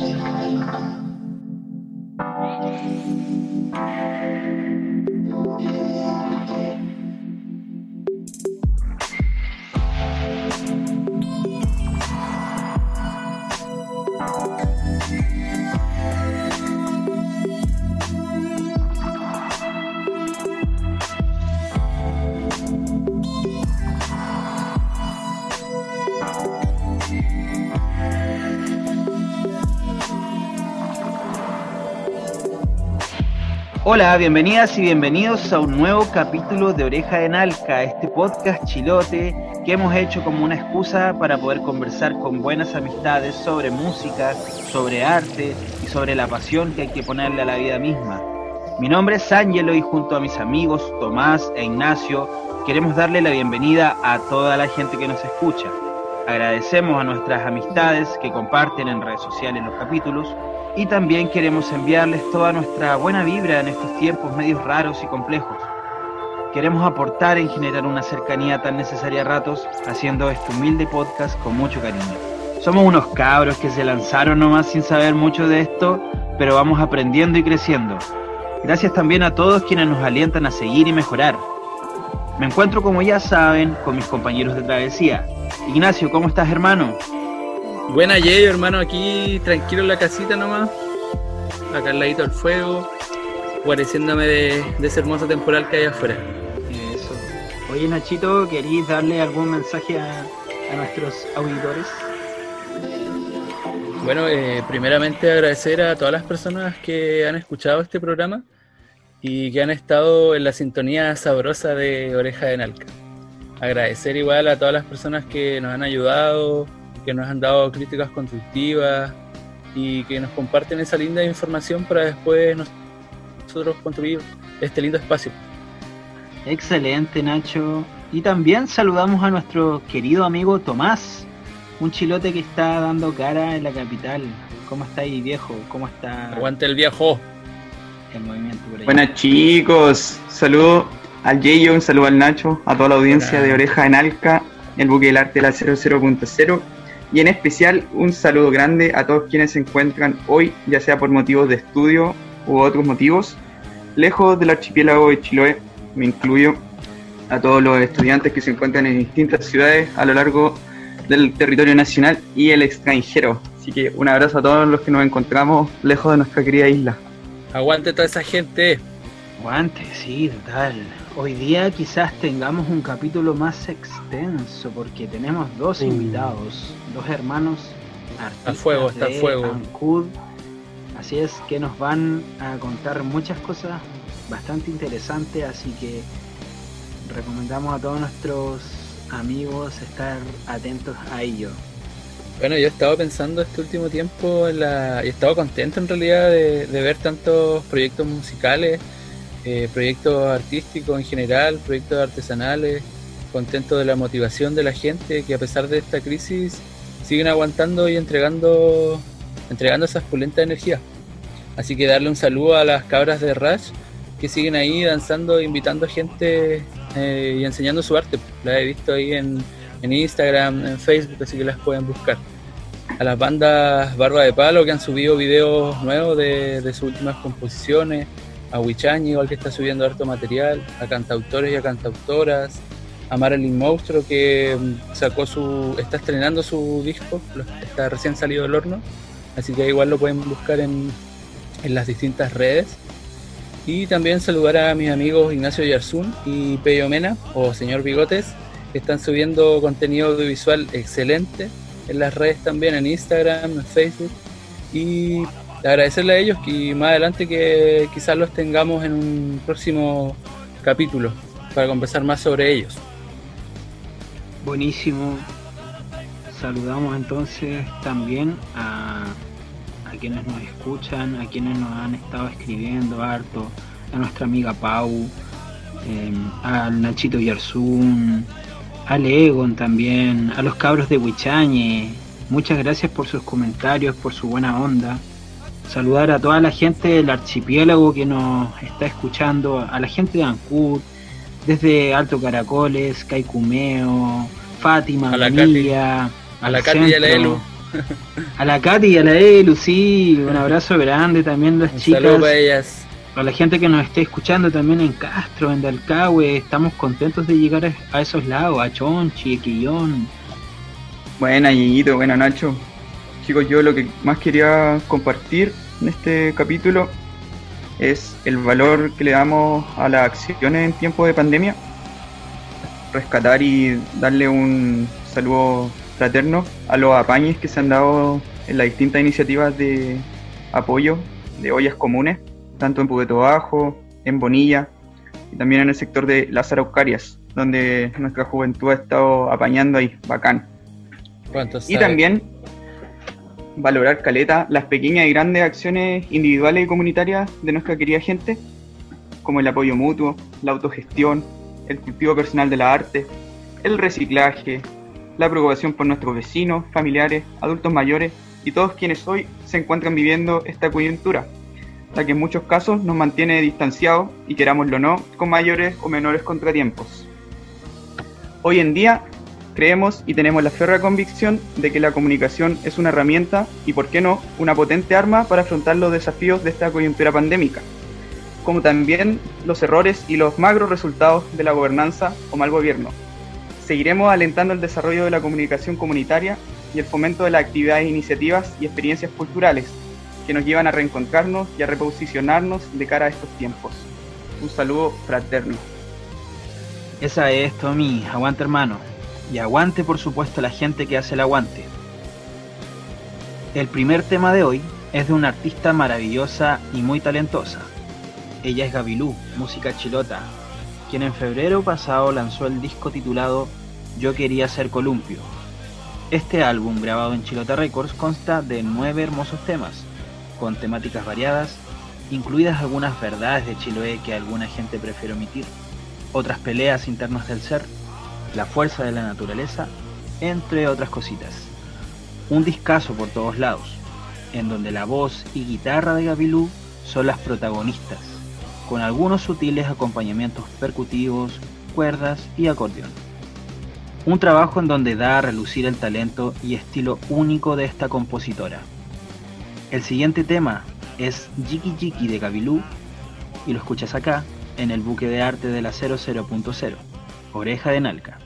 Thank you. Hola, bienvenidas y bienvenidos a un nuevo capítulo de Oreja de Nalca, este podcast chilote que hemos hecho como una excusa para poder conversar con buenas amistades sobre música, sobre arte y sobre la pasión que hay que ponerle a la vida misma. Mi nombre es Ángelo y junto a mis amigos Tomás e Ignacio queremos darle la bienvenida a toda la gente que nos escucha. Agradecemos a nuestras amistades que comparten en redes sociales los capítulos y también queremos enviarles toda nuestra buena vibra en estos tiempos medios raros y complejos. Queremos aportar en generar una cercanía tan necesaria a ratos haciendo este humilde podcast con mucho cariño. Somos unos cabros que se lanzaron nomás sin saber mucho de esto, pero vamos aprendiendo y creciendo. Gracias también a todos quienes nos alientan a seguir y mejorar. Me encuentro, como ya saben, con mis compañeros de travesía. Ignacio, ¿cómo estás, hermano? Buena Yeyo, hermano, aquí tranquilo en la casita nomás. Acá al ladito del fuego, guareciéndome de, ese hermoso temporal que hay afuera. Eso. Oye, Nachito, ¿queréis darle algún mensaje a, nuestros auditores? Bueno, eh, primeramente agradecer a todas las personas que han escuchado este programa y que han estado en la sintonía sabrosa de Oreja de Nalca. Agradecer igual a todas las personas que nos han ayudado, que nos han dado críticas constructivas y que nos comparten esa linda información para después nosotros construir este lindo espacio. Excelente, Nacho. Y también saludamos a nuestro querido amigo Tomás, un chilote que está dando cara en la capital. ¿Cómo está ahí, viejo? ¿Cómo está? Aguante el viejo. El movimiento Buenas chicos, saludo al Yeyo, un saludo al Nacho, a toda la audiencia de Oreja en Alca, el buque del arte de la 00.0 y en especial un saludo grande a todos quienes se encuentran hoy, ya sea por motivos de estudio u otros motivos, lejos del archipiélago de Chiloé, me incluyo a todos los estudiantes que se encuentran en distintas ciudades a lo largo del territorio nacional y el extranjero. Así que un abrazo a todos los que nos encontramos lejos de nuestra querida isla. Aguante toda esa gente. Aguante, sí, total. Hoy día quizás tengamos un capítulo más extenso porque tenemos dos invitados, dos hermanos artistas fuego, está de fuego. Ancud. Así es que nos van a contar muchas cosas bastante interesantes, así que recomendamos a todos nuestros amigos estar atentos a ello. Bueno, yo he estado pensando este último tiempo en la... y he estado contento en realidad de ver tantos proyectos musicales eh, proyectos artísticos en general, proyectos artesanales, contento de la motivación de la gente que a pesar de esta crisis siguen aguantando y entregando, entregando esas pulentas energías. Así que darle un saludo a las cabras de Rush que siguen ahí danzando, invitando gente eh, y enseñando su arte. La he visto ahí en, Instagram, en Facebook, así que las pueden buscar. A las bandas Barba de Palo que han subido videos nuevos de sus últimas composiciones, a Wichañi, igual que está subiendo harto material, a cantautores y a cantautoras, a Marilyn Monstruo que mm, sacó su, está estrenando su disco, está recién salido del horno, así que igual lo pueden buscar en, en las distintas redes. Y también saludar a mis amigos Ignacio Yarzún y Peyo Mena, o Señor Bigotes, que están subiendo contenido audiovisual excelente en las redes también, en Instagram, en Facebook. Y agradecerle a ellos y más adelante que quizás los tengamos en un próximo capítulo para conversar más sobre ellos. Buenísimo. Saludamos entonces también a, a quienes nos escuchan, a quienes nos han estado escribiendo harto, a nuestra amiga Pau, em, al Nachito Yarzún, al Egon también, a los cabros de Huichañe. Muchas gracias por sus comentarios, por su buena onda saludar a toda la gente del archipiélago que nos está escuchando, a la gente de Ancud, desde Alto Caracoles, Caicumeo, Fátima, a la Vanilla, a la Katy Elu. A la Katy y a la Elu, sí, un abrazo grande también las chicas. Saludos para ellas. Para la gente que nos esté escuchando también en Castro, en Dalcahue, estamos contentos de llegar a esos lados, a Chonchi, Quillón. Buena, Yeyito, buena, Nacho. Chicos, yo lo que más quería compartir en este capítulo es el valor que le damos a las acciones en tiempo de pandemia. Rescatar y darle un saludo fraterno a los apañes que se han dado en las distintas iniciativas de apoyo de ollas comunes, tanto en Pubeto Bajo, en Bonilla y también en el sector de las Araucarias, donde nuestra juventud ha estado apañando ahí, bacán. Y también valorar caleta las pequeñas y grandes acciones individuales y comunitarias de nuestra querida gente, como el apoyo mutuo, la autogestión, el cultivo personal de la arte, el reciclaje, la preocupación por nuestros vecinos, familiares, adultos mayores y todos quienes hoy se encuentran viviendo esta coyuntura, la que en muchos casos nos mantiene distanciados y querámoslo o no, con mayores o menores contratiempos. Hoy en día creemos y tenemos la férrea convicción de que la comunicación es una herramienta y, por qué no, una potente arma para afrontar los desafíos de esta coyuntura pandémica, como también los errores y los magros resultados de la gobernanza o mal gobierno. Seguiremos alentando el desarrollo de la comunicación comunitaria y el fomento de las actividades, iniciativas y experiencias culturales que nos llevan a reencontrarnos y a reposicionarnos de cara a estos tiempos. Un saludo fraterno. Esa es, Tommy. Aguante, hermano. Y aguante, por supuesto, la gente que hace el aguante. El primer tema de hoy es de una artista maravillosa y muy talentosa. Ella es Gabilú, música chilota, quien en febrero pasado lanzó el disco titulado Yo quería ser columpio. Este álbum, grabado en Chilota Records, consta de nueve hermosos temas, con temáticas variadas, incluidas algunas verdades de Chiloé que alguna gente prefiere omitir, otras peleas internas del ser, la fuerza de la naturaleza, entre otras cositas. Un discazo por todos lados, en donde la voz y guitarra de Gabilú son las protagonistas, con algunos sutiles acompañamientos percutivos, cuerdas y acordeón. Un trabajo en donde da a relucir el talento y estilo único de esta compositora. El siguiente tema es Jiki Jiki de Gabilú y lo escuchas acá en el buque de arte de la 00.0. Oreja de Nalca.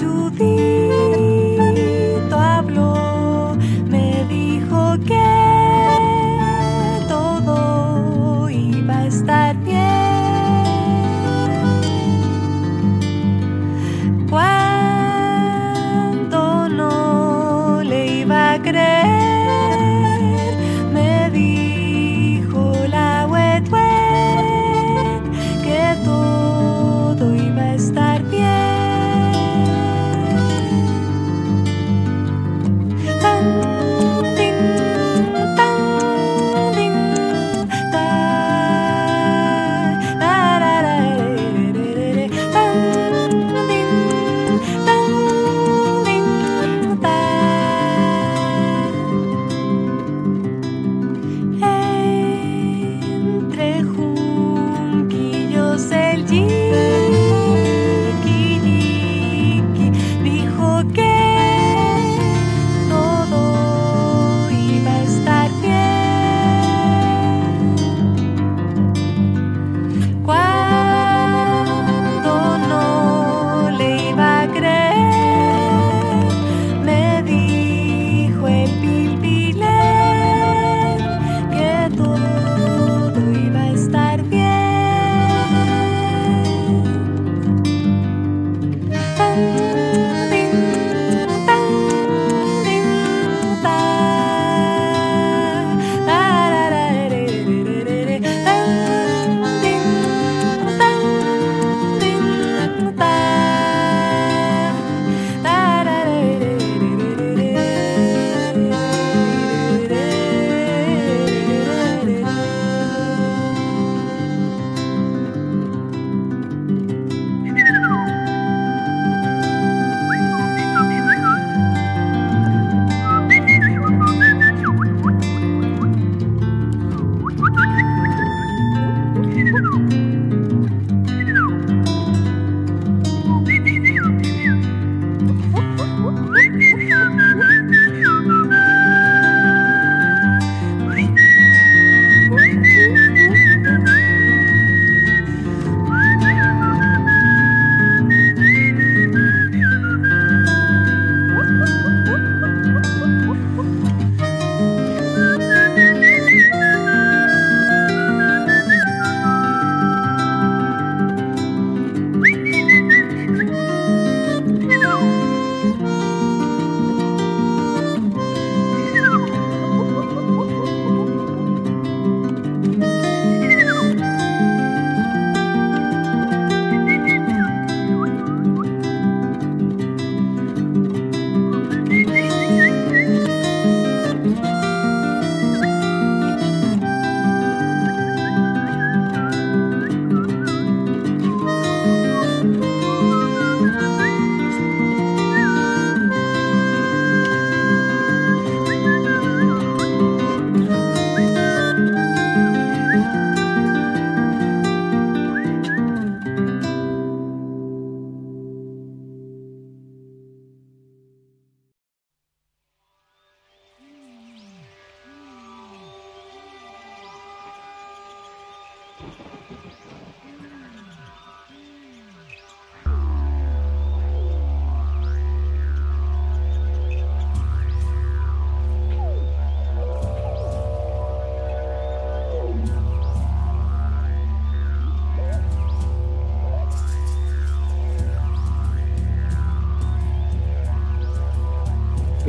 注定。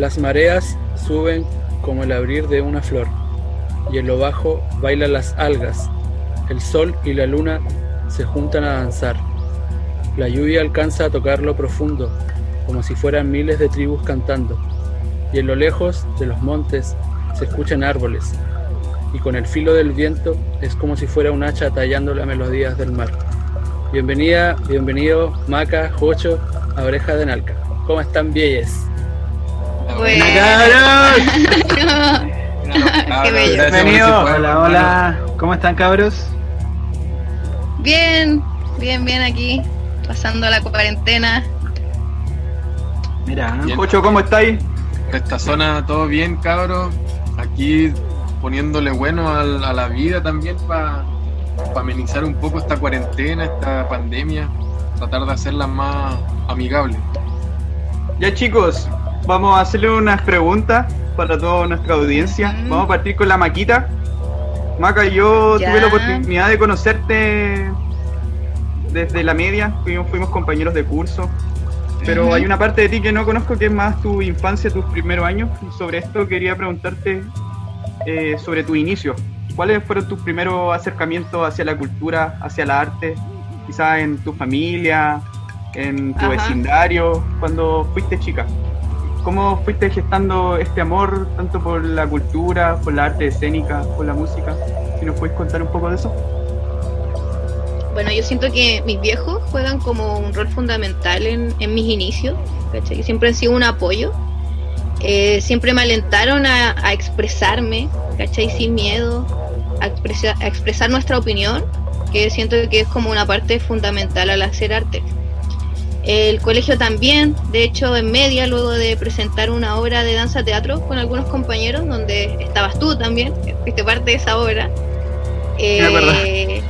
Las mareas suben como el abrir de una flor, y en lo bajo bailan las algas. El sol y la luna se juntan a danzar. La lluvia alcanza a tocar lo profundo, como si fueran miles de tribus cantando. Y en lo lejos de los montes se escuchan árboles, y con el filo del viento es como si fuera un hacha tallando las melodías del mar. Bienvenida, bienvenido Maca, Jocho, a Oreja de Nalca. ¿Cómo están, vieyes? Buena, Qué bello. Bienvenido. Hola, hola. ¿Cómo están, cabros? Bien, bien, bien aquí, pasando la cuarentena. Mira, Jocho, ¿cómo estáis? Esta zona, todo bien, cabros. Aquí poniéndole bueno a, la vida también para amenizar un poco esta cuarentena, esta pandemia, tratar de hacerla más amigable. Ya chicos, vamos a hacerle unas preguntas para toda nuestra audiencia. Vamos a partir con la Maquita. Maca, yo tuve la oportunidad de conocerte desde la media, fuimos, fuimos compañeros de curso, pero hay una parte de ti que no conozco que es más tu infancia, tus primeros años, y sobre esto quería preguntarte eh, sobre tu inicio. ¿Cuáles fueron tus primeros acercamientos hacia la cultura, hacia la arte? Quizás en tu familia, en tu vecindario, cuando fuiste chica. ¿Cómo fuiste gestando este amor tanto por la cultura, por la arte escénica, por la música? Si nos puedes contar un poco de eso. Bueno, yo siento que mis viejos juegan como un rol fundamental en, mis inicios, ¿cachai? Siempre han sido un apoyo. Eh, siempre me alentaron a, expresarme, ¿cachai? Sin miedo, a, a expresar nuestra opinión, que siento que es como una parte fundamental al hacer arte. El colegio también, de hecho en media, luego de presentar una obra de danza teatro con algunos compañeros, donde estabas tú también, fuiste parte de esa obra. Eh,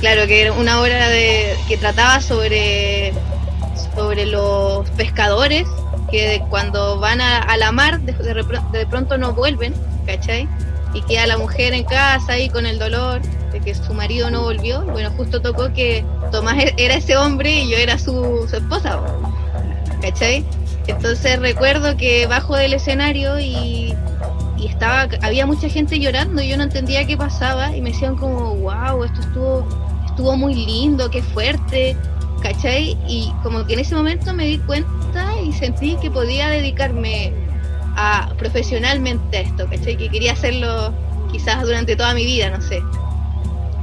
claro, que era una obra de, que trataba sobre, sobre los pescadores que cuando van a, la mar de, de, pronto no vuelven, ¿cachai? Y queda la mujer en casa ahí con el dolor que su marido no volvió. Bueno, justo tocó que Tomás e-, era ese hombre y yo era su, esposa. ¿Cachai? Entonces recuerdo que bajo del escenario y, y, estaba, había mucha gente llorando y yo no entendía qué pasaba y me decían como, wow, esto estuvo, estuvo muy lindo, qué fuerte, ¿cachai? Y como que en ese momento me di cuenta y sentí que podía dedicarme a profesionalmente a esto, ¿cachai? Que quería hacerlo quizás durante toda mi vida, no sé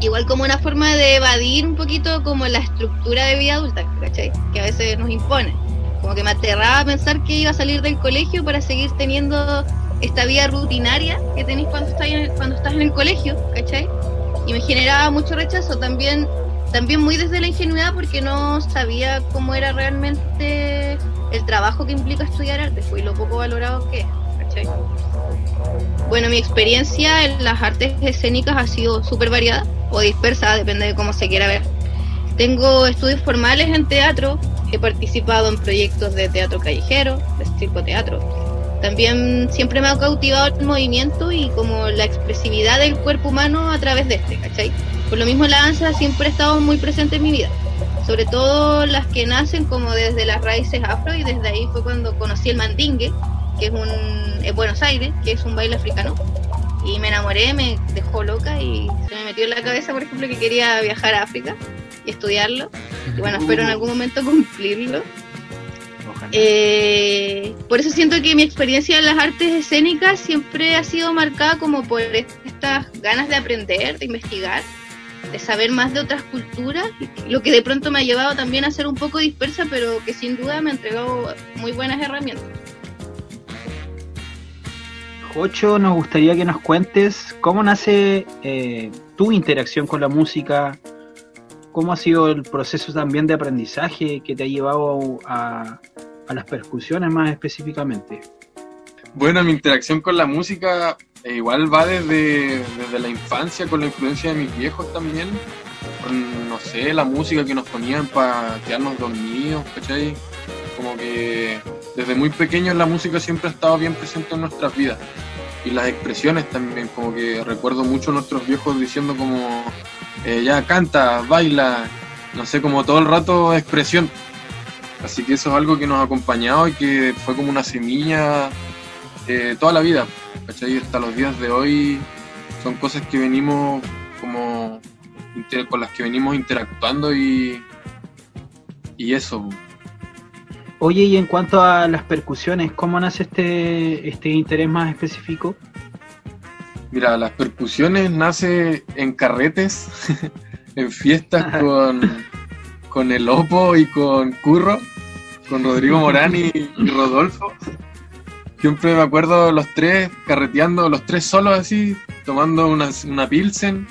igual como una forma de evadir un poquito como la estructura de vida adulta, ¿cachai? Que a veces nos impone. Como que me aterraba pensar que iba a salir del colegio para seguir teniendo esta vida rutinaria que tenéis cuando estás en el, cuando estás en el colegio, ¿cachai? Y me generaba mucho rechazo también, también muy desde la ingenuidad porque no sabía cómo era realmente el trabajo que implica estudiar arte, fue lo poco valorado que es, Bueno, mi experiencia en las artes escénicas ha sido súper variada o dispersa, depende de cómo se quiera ver. Tengo estudios formales en teatro, he participado en proyectos de teatro callejero, de circo teatro. También siempre me ha cautivado el movimiento y como la expresividad del cuerpo humano a través de este, ¿cachai? Por lo mismo la danza siempre ha estado muy presente en mi vida, sobre todo las que nacen como desde las raíces afro y desde ahí fue cuando conocí el mandingue, que es un en Buenos Aires, que es un baile africano y me enamoré, me dejó loca y se me metió en la cabeza, por ejemplo, que quería viajar a África y estudiarlo. Y bueno, espero en algún momento cumplirlo. Eh, por eso siento que mi experiencia en las artes escénicas siempre ha sido marcada como por estas ganas de aprender, de investigar, de saber más de otras culturas, lo que de pronto me ha llevado también a ser un poco dispersa, pero que sin duda me ha entregado muy buenas herramientas. Ocho, nos gustaría que nos cuentes cómo nace eh, tu interacción con la música, cómo ha sido el proceso también de aprendizaje que te ha llevado a, las percusiones más específicamente. Bueno, mi interacción con la música e igual va desde, desde la infancia con la influencia de mis viejos también, con, no sé, la música que nos ponían para quedarnos dormidos, ¿cachai? Como que desde muy pequeños la música siempre ha estado bien presente en nuestras vidas. Y las expresiones también, como que recuerdo mucho a nuestros viejos diciendo como, eh, ya canta, baila, no sé, como todo el rato expresión. Así que eso es algo que nos ha acompañado y que fue como una semilla eh, toda la vida. Hasta los días de hoy son cosas que venimos como con las que venimos interactuando y, y eso. Oye, y en cuanto a las percusiones, ¿cómo nace este, este interés más específico? Mira, las percusiones nace en carretes, en fiestas con, con el Opo y con Curro, con Rodrigo Morán y Rodolfo. Siempre me acuerdo los tres carreteando, los tres solos así, tomando una, una pilsen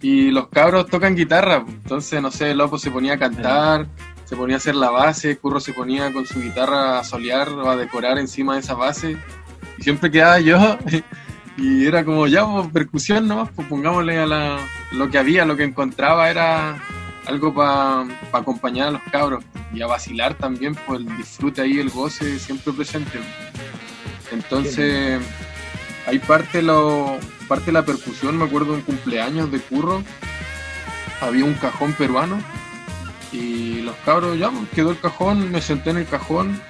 y los cabros tocan guitarra. Entonces, no sé, Lopo se ponía a cantar, se ponía a hacer la base, Curro se ponía con su guitarra a solear a decorar encima de esa base. Y siempre quedaba yo y era como, ya, pues, percusión nomás, pues pongámosle a la, lo que había, lo que encontraba era algo para acompañar a los cabros y a vacilar también, pues el disfrute ahí, el goce siempre presente. Entonces, hay parte, lo, parte la percusión, me acuerdo un cumpleaños de curro, había un cajón peruano y los cabros ya pues, quedó el cajón, me senté en el cajón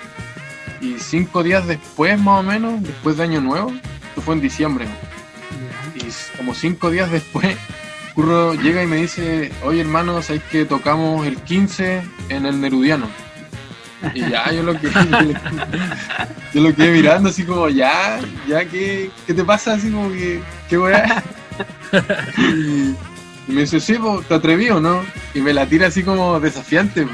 y cinco días después más o menos, después de Año Nuevo, esto fue en diciembre, y como cinco días después, Curro llega y me dice, oye hermano, ¿sabes que tocamos el 15 en el Nerudiano? Y ya, yo lo que yo lo quedé mirando así como, ya, ya, ¿qué, qué te pasa? Así como que, ¿qué weá? Y, me dice, sí, ¿te atreví o no? Y me la tira así como desafiante.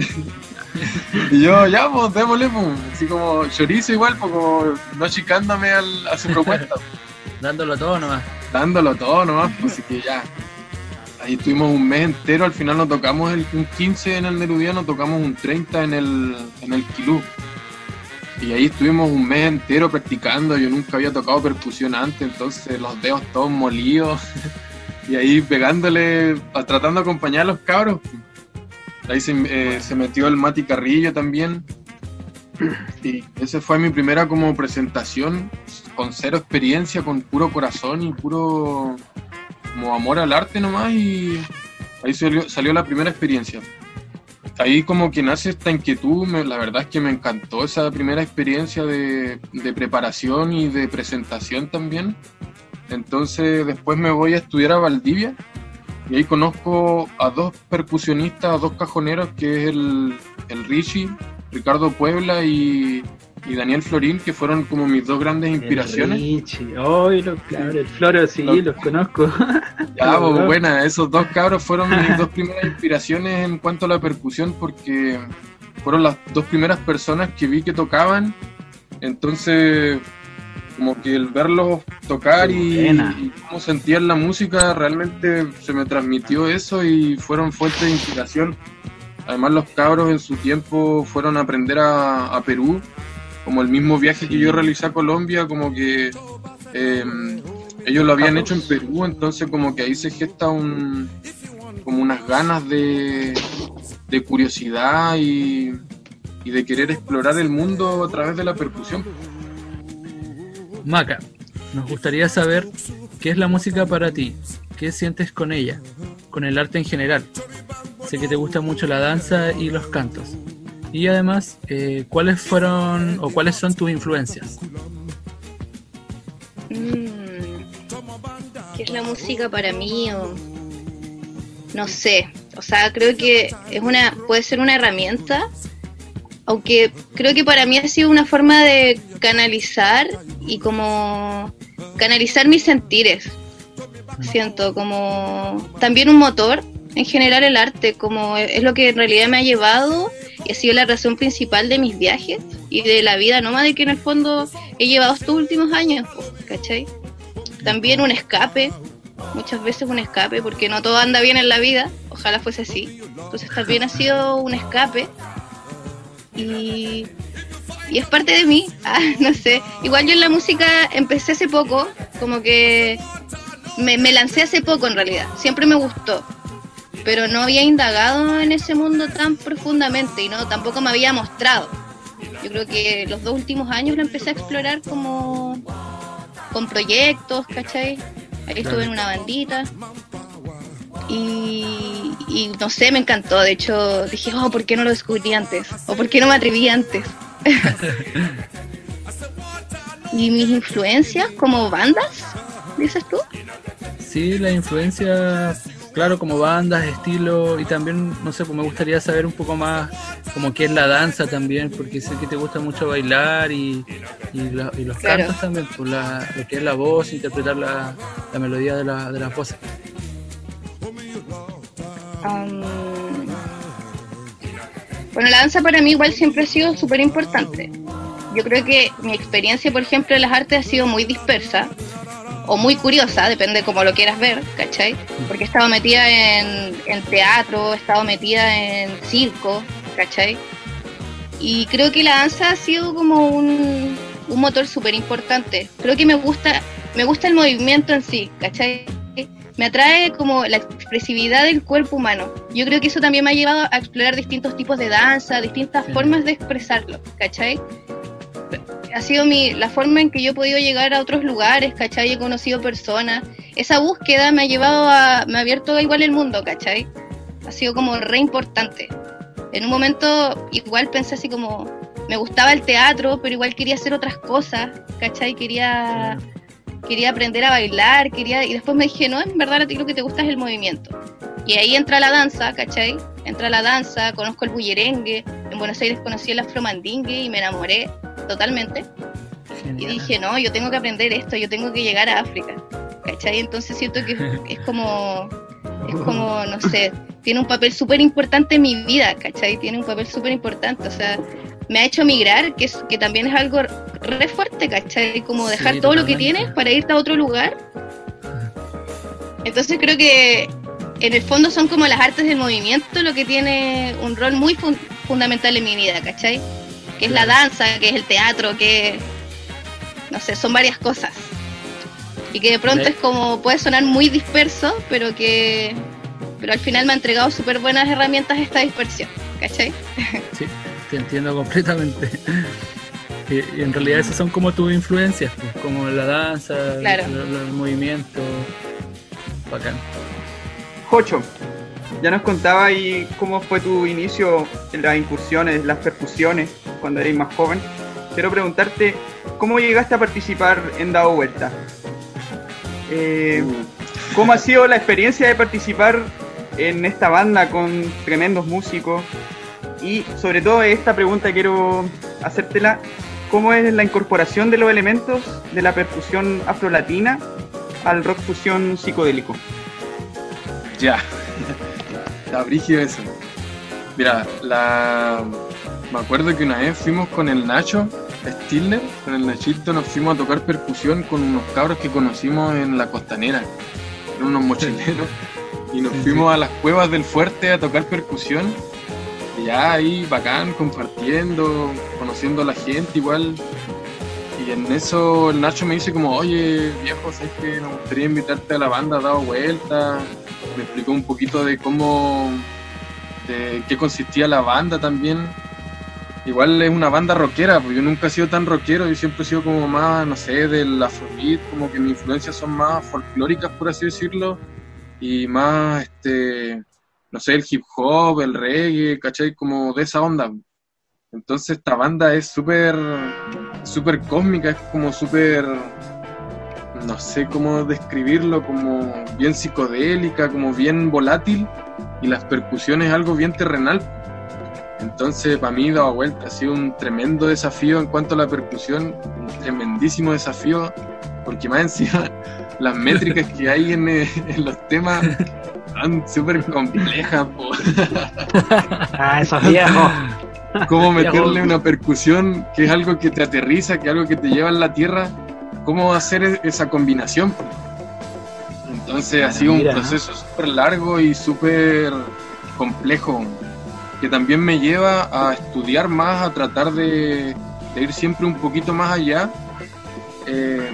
y yo, ya, pues, démosle, pues, así como chorizo igual, como no chicándome al, a su propuesta. Dándolo todo nomás. Dándolo todo nomás, pues, así que ya, ahí estuvimos un mes entero, al final nos tocamos el, un 15 en el Nerudiano, tocamos un 30 en el, en el Quilú. Y ahí estuvimos un mes entero practicando, yo nunca había tocado percusión antes, entonces los dedos todos molidos. y ahí pegándole, tratando de acompañar a los cabros. Ahí se, eh, metió el Mati Carrillo también. Y esa fue mi primera como presentación con cero experiencia, con puro corazón y puro amor al arte nomás y ahí salió, salió la primera experiencia. Ahí como que nace esta inquietud, la verdad es que me encantó esa primera experiencia de, de preparación y de presentación también. Entonces después me voy a estudiar a Valdivia y ahí conozco a dos percusionistas, a dos cajoneros, que es el, el Richie, Ricardo Puebla y, y Daniel Florín, que fueron como mis dos grandes inspiraciones. Richie, oh, los, claro, el Floro sí, los, conozco. Ya, pues, buena, esos dos cabros fueron mis dos primeras inspiraciones en cuanto a la percusión, porque fueron las dos primeras personas que vi que tocaban. Entonces, como que el verlos tocar y, y, cómo sentían la música, realmente se me transmitió eso y fueron fuentes de inspiración. Además, los cabros en su tiempo fueron a aprender a, a Perú como el mismo viaje que yo realicé a Colombia, como que eh, ellos lo habían hecho en Perú, entonces como que ahí se gesta un, como unas ganas de, de curiosidad y, y, de querer explorar el mundo a través de la percusión. Maca, nos gustaría saber qué es la música para ti, qué sientes con ella, con el arte en general. Sé que te gusta mucho la danza y los cantos. Y además, eh, ¿cuáles fueron o cuáles son tus influencias? Mm, ¿Qué es la música para mí? No sé. O sea, creo que es una, puede ser una herramienta, aunque creo que para mí ha sido una forma de canalizar y como canalizar mis sentires. Siento como también un motor en general el arte, como es lo que en realidad me ha llevado y ha sido la razón principal de mis viajes y de la vida de que en el fondo he llevado estos últimos años, ¿cachai? También un escape, muchas veces un escape, porque no todo anda bien en la vida, ojalá fuese así. Entonces también ha sido un escape y, y es parte de mí, ah, no sé. Igual yo en la música empecé hace poco, como que me, me lancé hace poco en realidad, siempre me gustó, pero no había indagado en ese mundo tan profundamente y no tampoco me había mostrado. Yo creo que los dos últimos años lo empecé a explorar como con proyectos, ¿cachai? Ahí estuve en una bandita. Y, y, no sé, me encantó. De hecho, dije, oh, ¿por qué no lo descubrí antes? ¿O por qué no me atreví antes? ¿Y mis influencias como bandas? ¿Dices tú? Sí, la influencia, claro, como bandas, estilo, y también, no sé, pues me gustaría saber un poco más como qué es la danza también, porque sé que te gusta mucho bailar y, y, los cantos también, pues la, lo que es la voz, interpretar la, la melodía de, la, de las voces. Bueno, la danza para mí igual siempre ha sido súper importante. Yo creo que mi experiencia, por ejemplo, en las artes ha sido muy dispersa o muy curiosa, depende de cómo lo quieras ver, ¿cachai? Porque he estado metida en, teatro, he estado metida en circo, ¿cachai? Y creo que la danza ha sido como un, un motor súper importante. Creo que me gusta, me gusta el movimiento en sí, ¿cachai? Me atrae como la expresividad del cuerpo humano. Yo creo que eso también me ha llevado a explorar distintos tipos de danza, distintas formas de expresarlo, ¿cachai? ha sido mi, la forma en que yo he podido llegar a otros lugares, ¿cachai? He conocido personas. Esa búsqueda me ha llevado a, me ha abierto igual el mundo, ¿cachai? Ha sido como re importante. En un momento igual pensé así como, me gustaba el teatro, pero igual quería hacer otras cosas, ¿cachai? Quería, quería aprender a bailar, quería, y después me dije, no, en verdad a ti lo que te gusta es el movimiento. Y ahí entra la danza, ¿cachai? Entra la danza, conozco el bullerengue, en Buenos Aires conocí el afromandingue y me enamoré totalmente. Y dije, no, yo tengo que aprender esto, yo tengo que llegar a África. ¿Cachai? Entonces siento que es como, es como, no sé, tiene un papel súper importante en mi vida, ¿cachai? Tiene un papel súper importante, o sea, me ha hecho migrar, que, es, que también es algo re fuerte, ¿cachai? Como dejar todo lo que tienes para irte a otro lugar. Entonces creo que en el fondo son como las artes del movimiento lo que tiene un rol muy fundamental en mi vida, ¿cachai? que es la danza, que es el teatro, que no sé, son varias cosas. Y que de pronto es como, puede sonar muy disperso, pero que pero al final me ha entregado súper buenas herramientas esta dispersión, ¿cachai? Sí, te entiendo completamente. Y, en realidad esas son como tus influencias, pues, como la danza, el, movimiento. Bacán. Jocho, ya nos contaba ahí cómo fue tu inicio en las incursiones, las percusiones cuando eres más joven, quiero preguntarte, ¿cómo llegaste a participar en Dado Vuelta? Eh, ¿Cómo ha sido la experiencia de participar en esta banda con tremendos músicos? Y sobre todo esta pregunta quiero hacértela, ¿cómo es la incorporación de los elementos de la percusión afrolatina al rock fusión psicodélico? Ya, está brígido eso. Mira, la, me acuerdo que una vez fuimos con el Nacho Stilner, con el Nachito nos fuimos a tocar percusión con unos cabros que conocimos en la costanera, eran unos mochileros, y nos fuimos a las cuevas del fuerte a tocar percusión, ya ahí bacán, compartiendo, conociendo a la gente igual, y en eso el Nacho me dice como, oye viejo, ¿sabes que me gustaría invitarte a la banda, dado vuelta, me explicó un poquito de cómo, de qué consistía la banda también, igual es una banda rockera, pues yo nunca he sido tan rockero, yo siempre he sido como más, no sé, del afrobeat, como que mis influencias son más folclóricas, por así decirlo, y más, este, no sé, el hip hop, el reggae, ¿cachai? Como de esa onda. Entonces esta banda es súper, súper cósmica, es como súper, no sé cómo describirlo, como bien psicodélica, como bien volátil, y las percusiones algo bien terrenal entonces, para mí, dado vuelta, ha sido un tremendo desafío en cuanto a la percusión, un tremendísimo desafío, porque más encima las métricas que hay en, eh, los temas son súper complejas. ah, eso es viejo. Cómo meterle una percusión que es algo que te aterriza, que es algo que te lleva a la tierra, cómo hacer e-, esa combinación. Entonces ha sido un proceso súper largo y súper complejo que también me lleva a estudiar más, a tratar de, ir siempre un poquito más allá eh,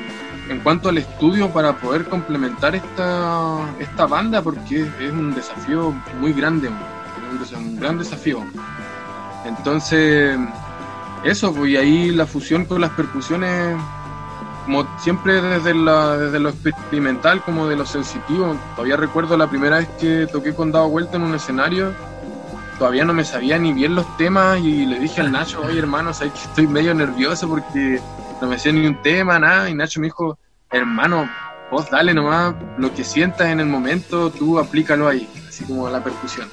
en cuanto al estudio para poder complementar esta, esta banda, porque es un desafío muy grande, un, gran desafío. Entonces, eso, pues, y ahí la fusión con las percusiones como siempre desde, la, desde lo experimental como de lo sensitivo. Todavía recuerdo la primera vez que toqué con Dado Vuelta en un escenario, todavía no me sabía ni bien los temas y le dije al Nacho, oye hermano, sabes estoy medio nervioso porque no me sé ni un tema, nada, y Nacho me dijo, hermano, vos dale nomás lo que sientas en el momento, tú aplícalo ahí, así como la percusión.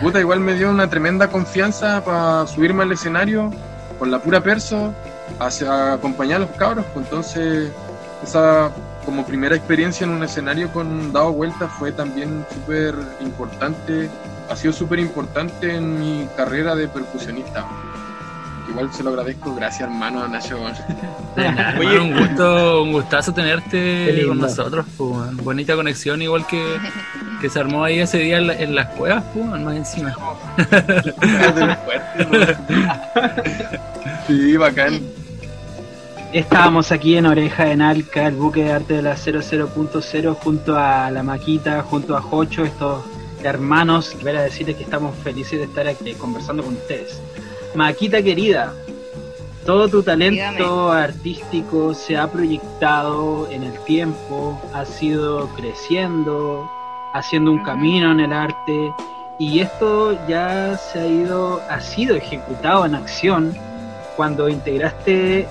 Puta, igual me dio una tremenda confianza para subirme al escenario con la pura perso a, acompañar a los cabros. Pues entonces, esa como primera experiencia en un escenario con Dado Vuelta fue también súper importante, ha sido súper importante en mi carrera de percusionista. Igual se lo agradezco, gracias hermano Nacho. Oye, un gusto, un gustazo tenerte con nosotros, pues, bonita conexión igual que, que se armó ahí ese día en, las cuevas, pues, más encima. sí, bacán. Estábamos aquí en Oreja en Alca, el buque de arte de la 00.0, junto a la Maquita, junto a Jocho, estos hermanos. Quiero decirles que estamos felices de estar aquí conversando con ustedes. Maquita querida, todo tu talento artístico se ha proyectado en el tiempo, ha sido creciendo, haciendo un camino en el arte y esto ya se ha ido, ha sido ejecutado en acción cuando integraste eh,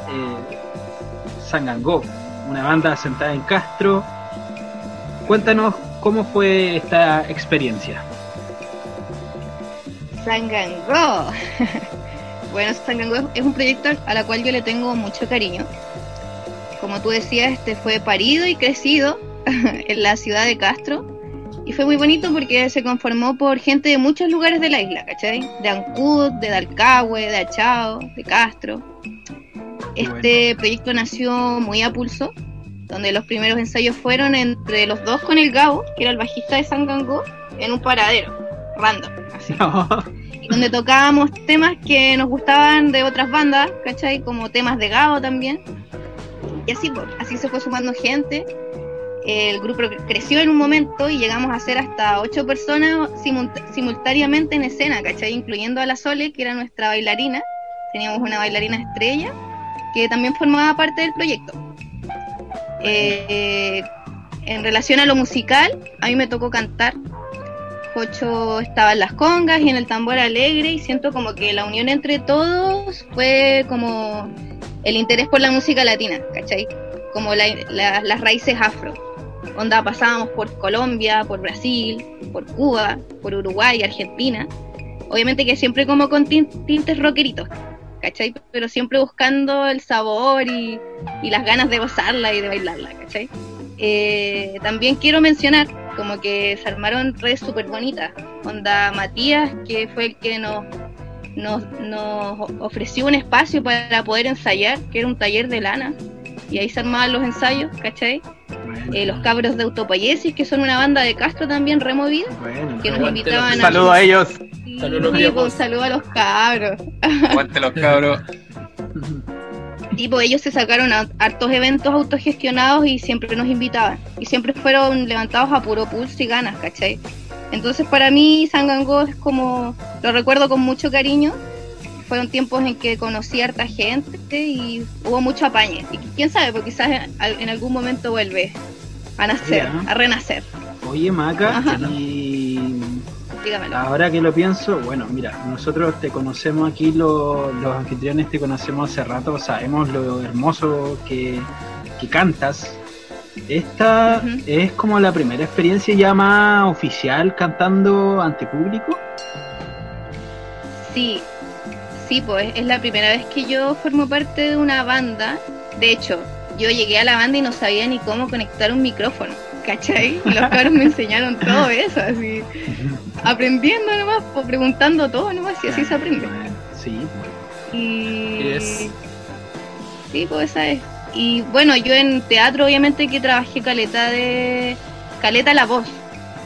Sangangó, una banda asentada en Castro. Cuéntanos cómo fue esta experiencia. Sangangó. bueno, Sangangó es un proyecto a la cual yo le tengo mucho cariño. Como tú decías, este fue parido y crecido en la ciudad de Castro. Y fue muy bonito porque se conformó por gente de muchos lugares de la isla, ¿cachai? De Ancud, de Dalcahue, de Achao, de Castro. Este proyecto nació muy a pulso, donde los primeros ensayos fueron entre los dos con el Gabo, que era el bajista de Sangango, en un paradero, random, así. Y donde tocábamos temas que nos gustaban de otras bandas, ¿cachai? Como temas de Gabo también. Y así, pues, así se fue sumando gente. El grupo creció en un momento y llegamos a ser hasta ocho personas simultáneamente en escena, ¿cachai? Incluyendo a la Sole, que era nuestra bailarina. Teníamos una bailarina estrella que también formaba parte del proyecto. Eh, en relación a lo musical, a mí me tocó cantar. Jocho estaba en las congas y en el tambor alegre y siento como que la unión entre todos fue como el interés por la música latina, ¿cachai? Como las raíces afro. Onda, pasábamos por Colombia, por Brasil, por Cuba, por Uruguay, Argentina. Obviamente que siempre como con tintes rockeritos, ¿cachai? Pero siempre buscando el sabor y, las ganas de gozarla y de bailarla, ¿cachai? Eh, también quiero mencionar como que se armaron redes súper bonitas. Onda Matías, que fue el que nos, nos, ofreció un espacio para poder ensayar, que era un taller de lana. Y ahí se armaban los ensayos, ¿cachai? Eh, los cabros de Autopayesis, que son una banda de Castro también removida, que nos invitaban a... Saludos a ellos. Saludos, sí, pues, saludo a los cabros. Aguante los cabros. Y pues ellos se sacaron a hartos eventos autogestionados y siempre nos invitaban. Y siempre fueron levantados a puro pulso y ganas, ¿cachai? Entonces para mí Sangango es como, lo recuerdo con mucho cariño. Fueron tiempos en que conocí a harta gente y hubo mucho apañe. Y quién sabe, porque quizás en algún momento vuelve a nacer, a renacer. Oye, Maca, y Ahora que lo pienso, bueno, mira, nosotros te conocemos aquí, los anfitriones te conocemos hace rato, sabemos lo hermoso que, cantas. Esta es como la primera experiencia ya más oficial cantando ante público. Sí, sí, pues es la primera vez que yo formo parte de una banda. De hecho, yo llegué a la banda y no sabía ni cómo conectar un micrófono. ¿cachai? Y los cabros me enseñaron todo eso, así, aprendiendo nomás, preguntando todo nomás, y así se aprende. Sí, Y... Sí, pues esa es. Y bueno, yo en teatro obviamente que trabajé caleta de... Caleta la voz.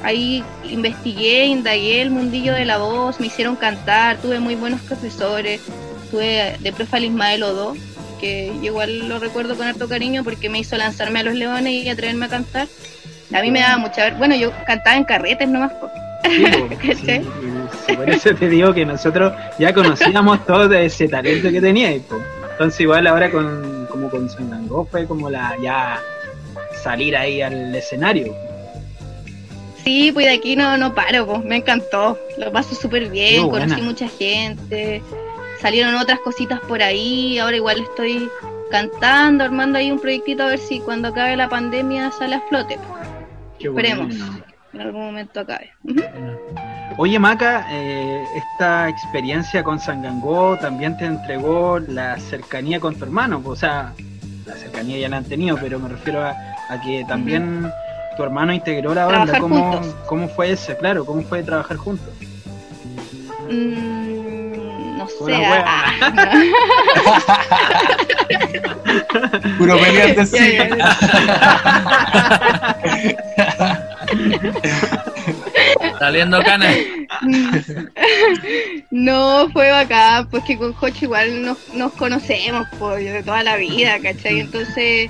Ahí investigué, indagué el mundillo de la voz, me hicieron cantar, tuve muy buenos profesores, estuve de profe al Ismael Odo, que igual lo recuerdo con harto cariño porque me hizo lanzarme a los leones y atreverme a cantar. A mí me daba mucha bueno, yo cantaba en carretes nomás. Sí, por eso te digo que nosotros ya conocíamos todo ese talento que tenía. Entonces igual ahora con como con Sangangó fue como la ya salir ahí al escenario. Sí, pues de aquí no, no paro, pues me encantó. Lo paso súper bien, conocí mucha gente, salieron otras cositas por ahí, ahora igual estoy cantando, armando ahí un proyectito a ver si cuando acabe la pandemia sale a flote. Esperemos en algún momento acabe. Oye, Maca, eh, esta experiencia con Sangangó también te entregó la cercanía con tu hermano, o sea, la cercanía ya la han tenido, pero me refiero a, que también tu hermano integró la banda. ¿Cómo, ¿Cómo, fue ese? Claro, ¿cómo fue trabajar juntos? Mm, no sé. Ah, Puro pelear de sí. Saliendo canas. No, fue bacán, pues que con Jocho igual nos, nos conocemos pues, de toda la vida, ¿cachai? Entonces,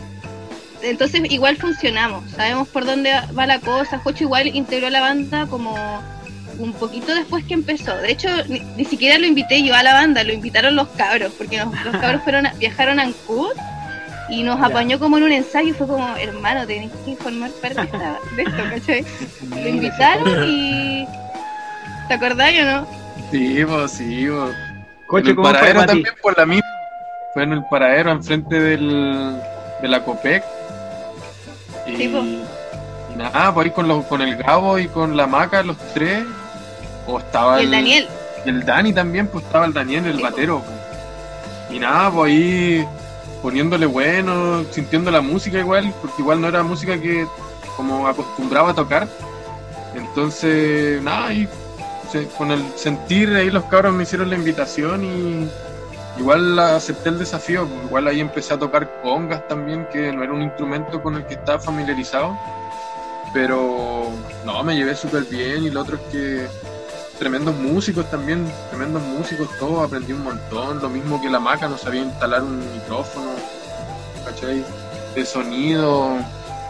entonces igual funcionamos, sabemos por dónde va la cosa. Jocho igual integró la banda como un poquito después que empezó. De hecho, ni, siquiera lo invité yo a la banda, lo invitaron los cabros, porque los, cabros fueron viajaron a Ancud y nos apañó como en un ensayo y fue como, hermano, tenés que formar parte de, esto, ¿cachai? Lo invitaron y... ¿Te acordás o no? Sí, vos, sí, vos. Coche, en el paradero también por la misma. Fue en el paradero, enfrente del, de la COPEC. Y, sí, y nada, por ahí con, los, con el Gabo y con la Maca, los tres. O estaba el, Daniel. Y el Dani también, pues estaba el Daniel, el batero. Y nada, pues ahí poniéndole bueno, sintiendo la música igual, porque igual no era música que como acostumbraba a tocar. Entonces, nada, y con el sentir ahí los cabros me hicieron la invitación y igual acepté el desafío, pues igual ahí empecé a tocar congas también, que no era un instrumento con el que estaba familiarizado, pero no, me llevé súper bien y lo otro es que tremendos músicos también, tremendos músicos, todos, aprendí un montón, lo mismo que la maca, no sabía instalar un micrófono, ¿cachai? De sonido,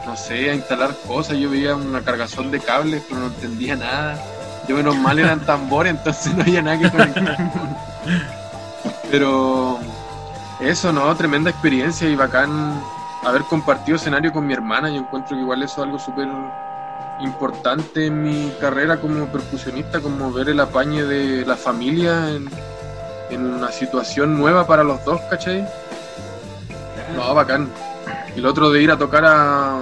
no sé, a instalar cosas, yo veía una cargazón de cables, pero no entendía nada. Yo menos mal eran tambores, entonces no había nada que conectar. pero eso, ¿no? Tremenda experiencia y bacán haber compartido escenario con mi hermana, yo encuentro que igual eso es algo súper importante en mi carrera como percusionista, como ver el apañe de la familia en, una situación nueva para los dos, ¿cachai? No, bacán. Y el otro de ir a tocar a,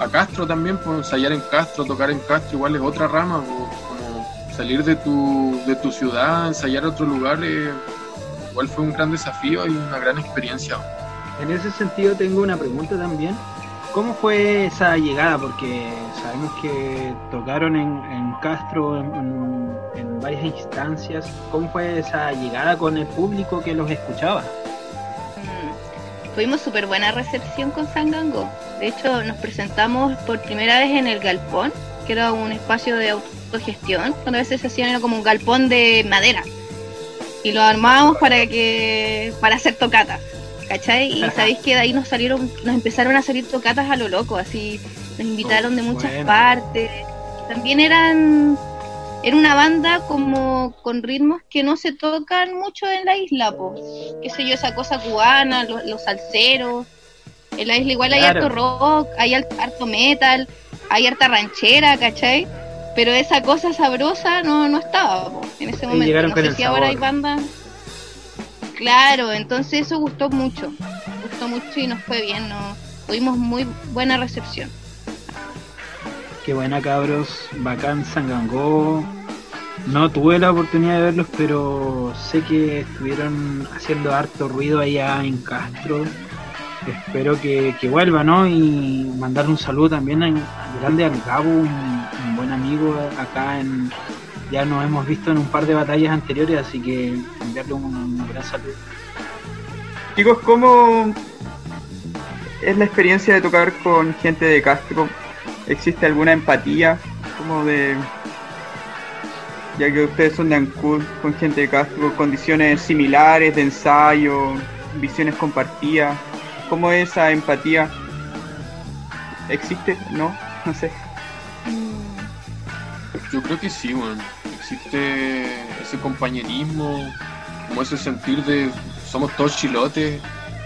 a Castro también, pues ensayar en Castro, tocar en Castro, igual es otra rama, pues, como salir de tu, de tu ciudad, ensayar a otro lugar, eh, igual fue un gran desafío y una gran experiencia. En ese sentido tengo una pregunta también ¿Cómo fue esa llegada? Porque sabemos que tocaron en, Castro en, varias instancias. ¿Cómo fue esa llegada con el público que los escuchaba? Mm, tuvimos súper buena recepción con Sangango. De hecho, nos presentamos por primera vez en el Galpón, que era un espacio de autogestión, cuando a veces se hacían como un galpón de madera. Y lo armábamos para que para hacer tocatas. ¿Cachai? Y sabéis que de ahí nos salieron, nos empezaron a salir tocatas a lo loco, así nos invitaron de muchas partes. También eran era una banda como con ritmos que no se tocan mucho en la isla, pues, qué sé yo, esa cosa cubana, los, los salseros. En la isla igual hay harto rock, hay harto metal, hay harta ranchera, ¿cachai? Pero esa cosa sabrosa no, no estaba en ese momento. No sé si ahora hay bandas Claro, entonces eso gustó mucho, gustó mucho y nos fue bien, ¿no? tuvimos muy buena recepción. Qué buena cabros, bacán Sangangó. No tuve la oportunidad de verlos, pero sé que estuvieron haciendo harto ruido allá en Castro. Espero que, que vuelva, ¿no? Y mandar un saludo también a, grande al Gabo, un buen amigo acá en, ya nos hemos visto en un par de batallas anteriores, así que enviarle un, gran saludo. Chicos, ¿cómo es la experiencia de tocar con gente de Castro? ¿Existe alguna empatía como de ya que ustedes son de Ancud, con gente de Castro, con condiciones similares de ensayo, visiones compartidas. ¿Cómo es esa empatía? ¿Existe? ¿No? No sé. Yo creo que sí, bueno. Existe ese compañerismo, como ese sentir de somos todos chilotes,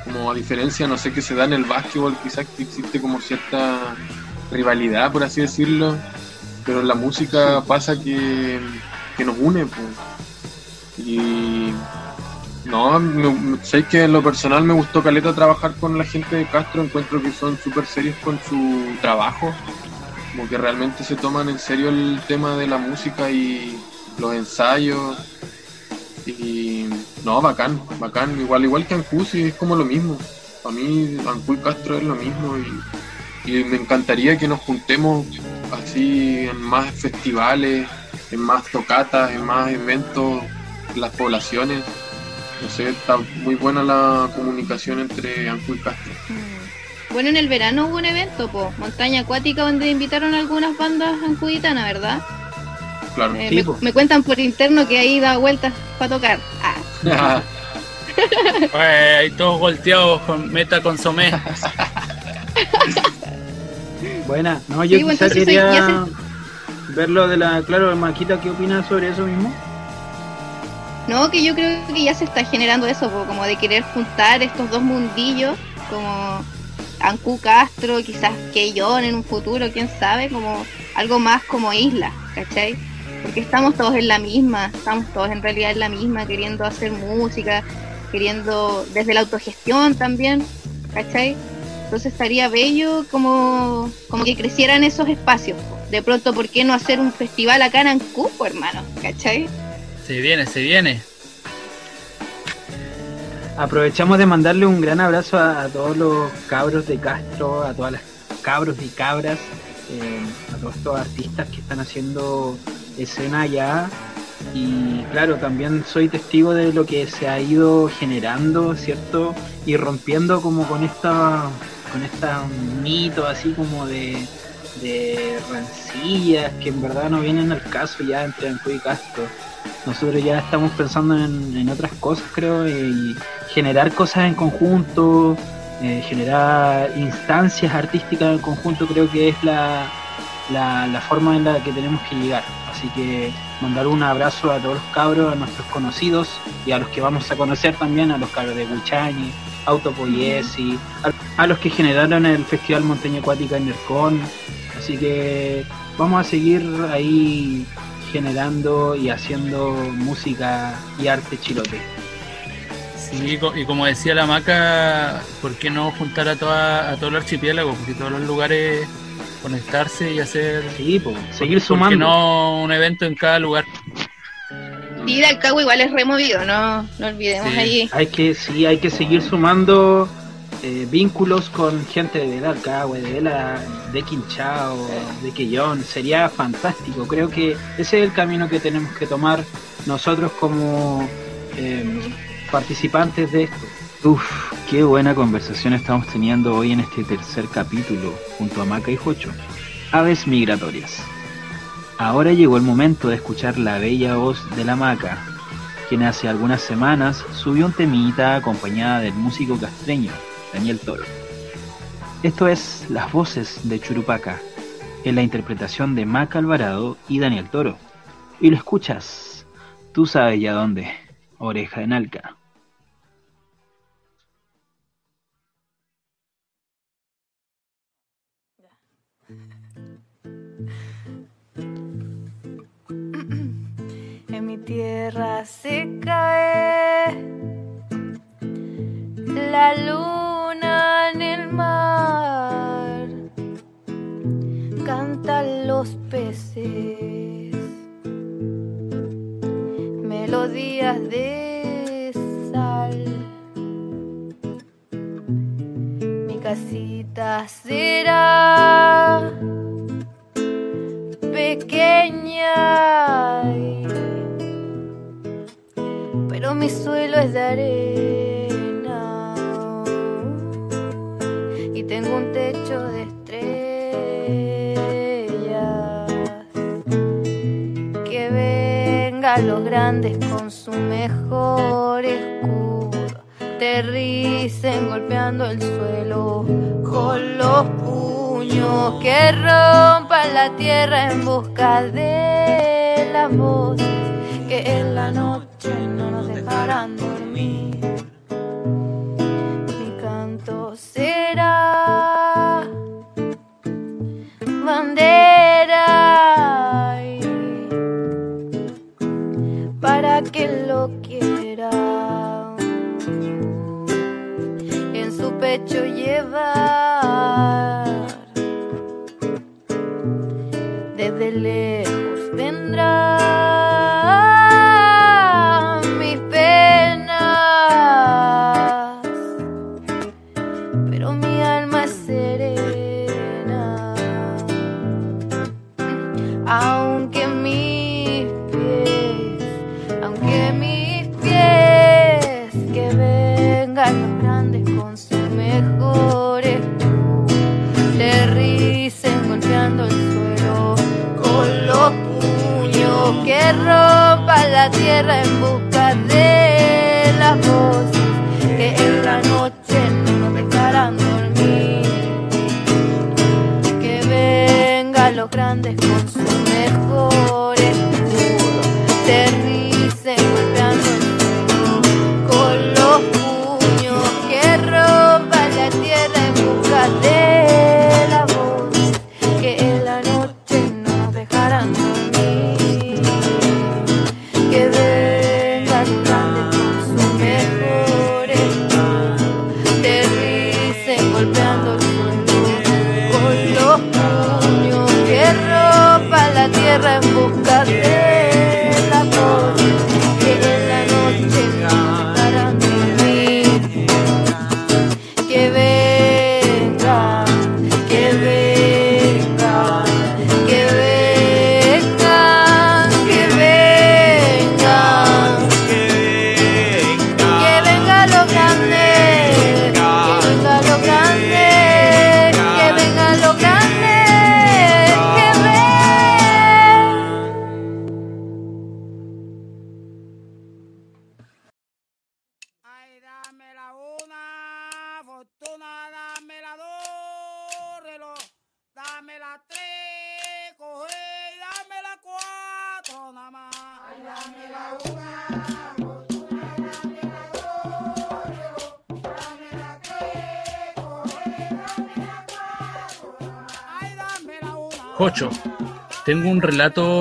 como a diferencia, no sé, que se da en el básquetbol, quizás que existe como cierta rivalidad, por así decirlo, pero en la música pasa que, nos une. Pues. Y no, sé que en lo personal me gustó Caleta trabajar con la gente de Castro, encuentro que son súper serios con su trabajo, como que realmente se toman en serio el tema de la música y los ensayos. Y no, bacán, bacán, igual igual que Ancú, sí, es como lo mismo. Para mí Ancú y Castro es lo mismo y, me encantaría que nos juntemos así en más festivales, en más tocatas, en más eventos, en las poblaciones. No sé, está muy buena la comunicación entre Ancú y Castro. Mm. Bueno, en el verano hubo un evento, po, montaña acuática, donde invitaron algunas bandas ancuditanas, ¿verdad? Claro. Eh, me, cuentan por interno que ahí da vueltas para tocar. Ah. todos volteados con meta consomé. Buena, no, yo sí, quería ver lo de la, claro, Maquita, ¿qué opinas sobre eso mismo? No, que yo creo que ya se está generando eso, como de querer juntar estos dos mundillos, como Ancu Castro, quizás Keyon en un futuro, quién sabe, como algo más como isla, ¿cachai? Porque estamos todos en la misma, estamos todos en realidad en la misma, queriendo hacer música, queriendo desde la autogestión también, ¿cachai? Entonces estaría bello como, como que crecieran esos espacios. De pronto, ¿por qué no hacer un festival acá en Ancupo, hermano? ¿Cachai? Se viene, se viene. Aprovechamos de mandarle un gran abrazo a, todos los cabros de Castro, a todas las cabros y cabras, eh, a todos estos artistas que están haciendo escena allá. Y claro, también soy testigo de lo que se ha ido generando, ¿cierto? Y rompiendo como con esta con este mito así como de, de rencillas que en verdad no vienen al caso ya entre Anco y Castro. Nosotros ya estamos pensando en, otras cosas, creo, y generar cosas en conjunto, eh, generar instancias artísticas en conjunto, creo que es la, la, forma en la que tenemos que llegar. Así que mandar un abrazo a todos los cabros, a nuestros conocidos y a los que vamos a conocer también, a los cabros de Buchani, Autopoyesi, a, a los que generaron el Festival Montaña Acuática en Nercón. Así que vamos a seguir ahí generando y haciendo música y arte chilote. Sí, y como decía la maca, ¿por qué no juntar a, toda, a todo el archipiélago? Porque todos los lugares conectarse y hacer. Sí, seguir sumando. no un evento en cada lugar. Y del Cabo igual es removido, no, no olvidemos allí. Hay que, sí, hay que seguir sumando eh, vínculos con gente de Dalcahue, de la de Quinchao, de Quillón. Sería fantástico. Creo que ese es el camino que tenemos que tomar nosotros como eh, participantes de esto. Uf, qué buena conversación estamos teniendo hoy en este tercer capítulo junto a Maca y Jocho. Aves migratorias. Ahora llegó el momento de escuchar la bella voz de la Maca, quien hace algunas semanas subió un temita acompañada del músico castreño Daniel Toro. Esto es Las voces de Churupaca, en la interpretación de Maca Alvarado y Daniel Toro. Y lo escuchas, tú sabes ya dónde, oreja en alca. Tierra se cae la luna en el mar, cantan los peces, melodías de sal. Mi casita será pequeña, pero mi suelo es de arena y tengo un techo de estrellas que venga los grandes con su mejor escudo. Aterricen golpeando el suelo con los puños que rompan la tierra en busca de las voces que en la noche no nos dejarán dormir. Mi canto será bandera para que lo quiera. En su pecho llevar tierra en busca de las voces que en la noche no nos dejarán dormir. Que vengan los grandes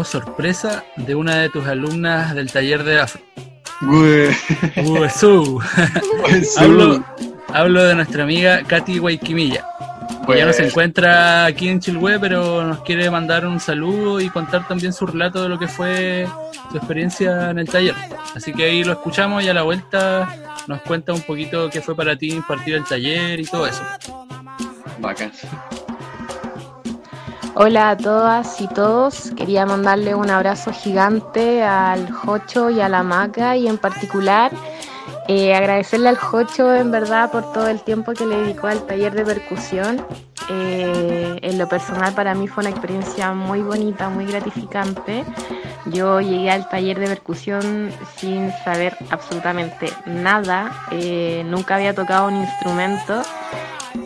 sorpresa de una de tus alumnas del taller de afro. Uesú. hablo, hablo de nuestra amiga Katy Guayquimilla. que ya no se Pues- encuentra aquí en Chilhue, pero nos quiere mandar un saludo y contar también su relato de lo que fue su experiencia en el taller. Así que ahí lo escuchamos y a la vuelta nos cuenta un poquito qué fue para ti impartir el taller y todo eso. Bacán. Hola a todas y todos. Quería mandarle un abrazo gigante al Jocho y a la Maca y en particular eh, agradecerle al Jocho en verdad por todo el tiempo que le dedicó al taller de percusión. Eh, en lo personal para mí fue una experiencia muy bonita, muy gratificante. Yo llegué al taller de percusión sin saber absolutamente nada, eh, nunca había tocado un instrumento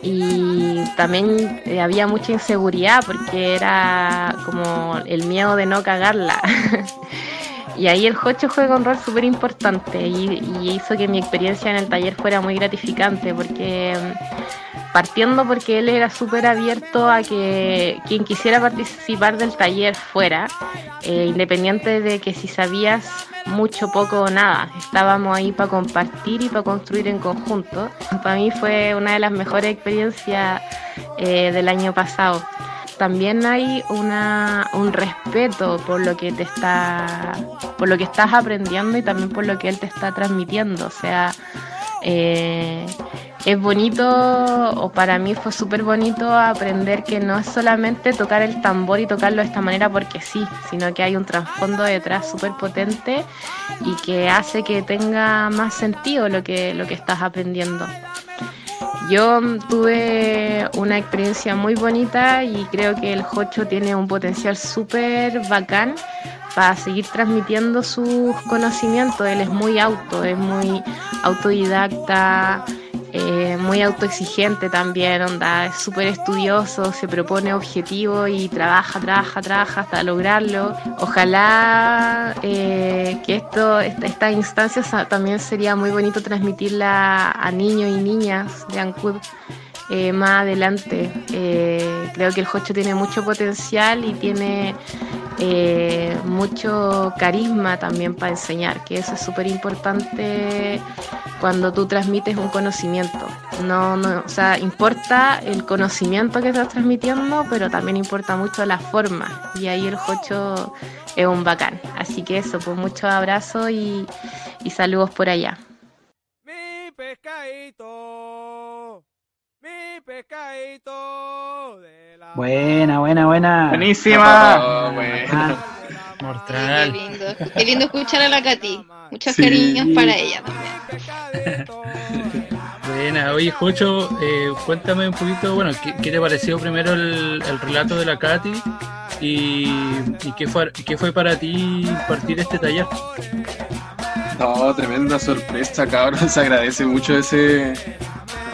y también eh, había mucha inseguridad porque era como el miedo de no cagarla. y ahí el Jocho juega un rol súper importante y, hizo que mi experiencia en el taller fuera muy gratificante porque mm, partiendo porque él era súper abierto a que quien quisiera participar del taller fuera, eh, independiente de que si sabías mucho, poco o nada. Estábamos ahí para compartir y para construir en conjunto. Para mí fue una de las mejores experiencias eh, del año pasado. También hay una, un respeto por lo que te está, por lo que estás aprendiendo y también por lo que él te está transmitiendo. O sea, eh, es bonito, o para mí fue súper bonito aprender que no es solamente tocar el tambor y tocarlo de esta manera porque sí, sino que hay un trasfondo detrás súper potente y que hace que tenga más sentido lo que, lo que estás aprendiendo. Yo tuve una experiencia muy bonita y creo que el Jocho tiene un potencial súper bacán para seguir transmitiendo sus conocimientos. Él es muy auto, es muy autodidacta, eh, muy autoexigente también, onda, es súper estudioso, se propone objetivos y trabaja, trabaja, trabaja hasta lograrlo. Ojalá eh, que esto, estas instancias también sería muy bonito transmitirla a niños y niñas de Ancud. Eh, más adelante. creo que el Jocho tiene mucho potencial y tiene mucho carisma también para enseñar, que eso es súper importante cuando tú transmites un conocimiento. No, no, o sea, importa el conocimiento que estás transmitiendo, pero también importa mucho la forma. Y ahí el Jocho es un bacán. Así que eso, pues muchos abrazos y saludos por allá. Mi pescadito, mi pescadito de la Buena, buena, buena. Buenísima. Oh, bueno. Ah, Qué Mortal. lindo. Qué lindo escuchar a la Katy. Muchos cariños para ella también. Buena, oye Jocho, eh, cuéntame un poquito, bueno, ¿qué, qué te pareció primero el, el relato de la Katy y, y qué, fue, qué fue para ti partir este taller? No, tremenda sorpresa, cabrón. Se agradece mucho ese,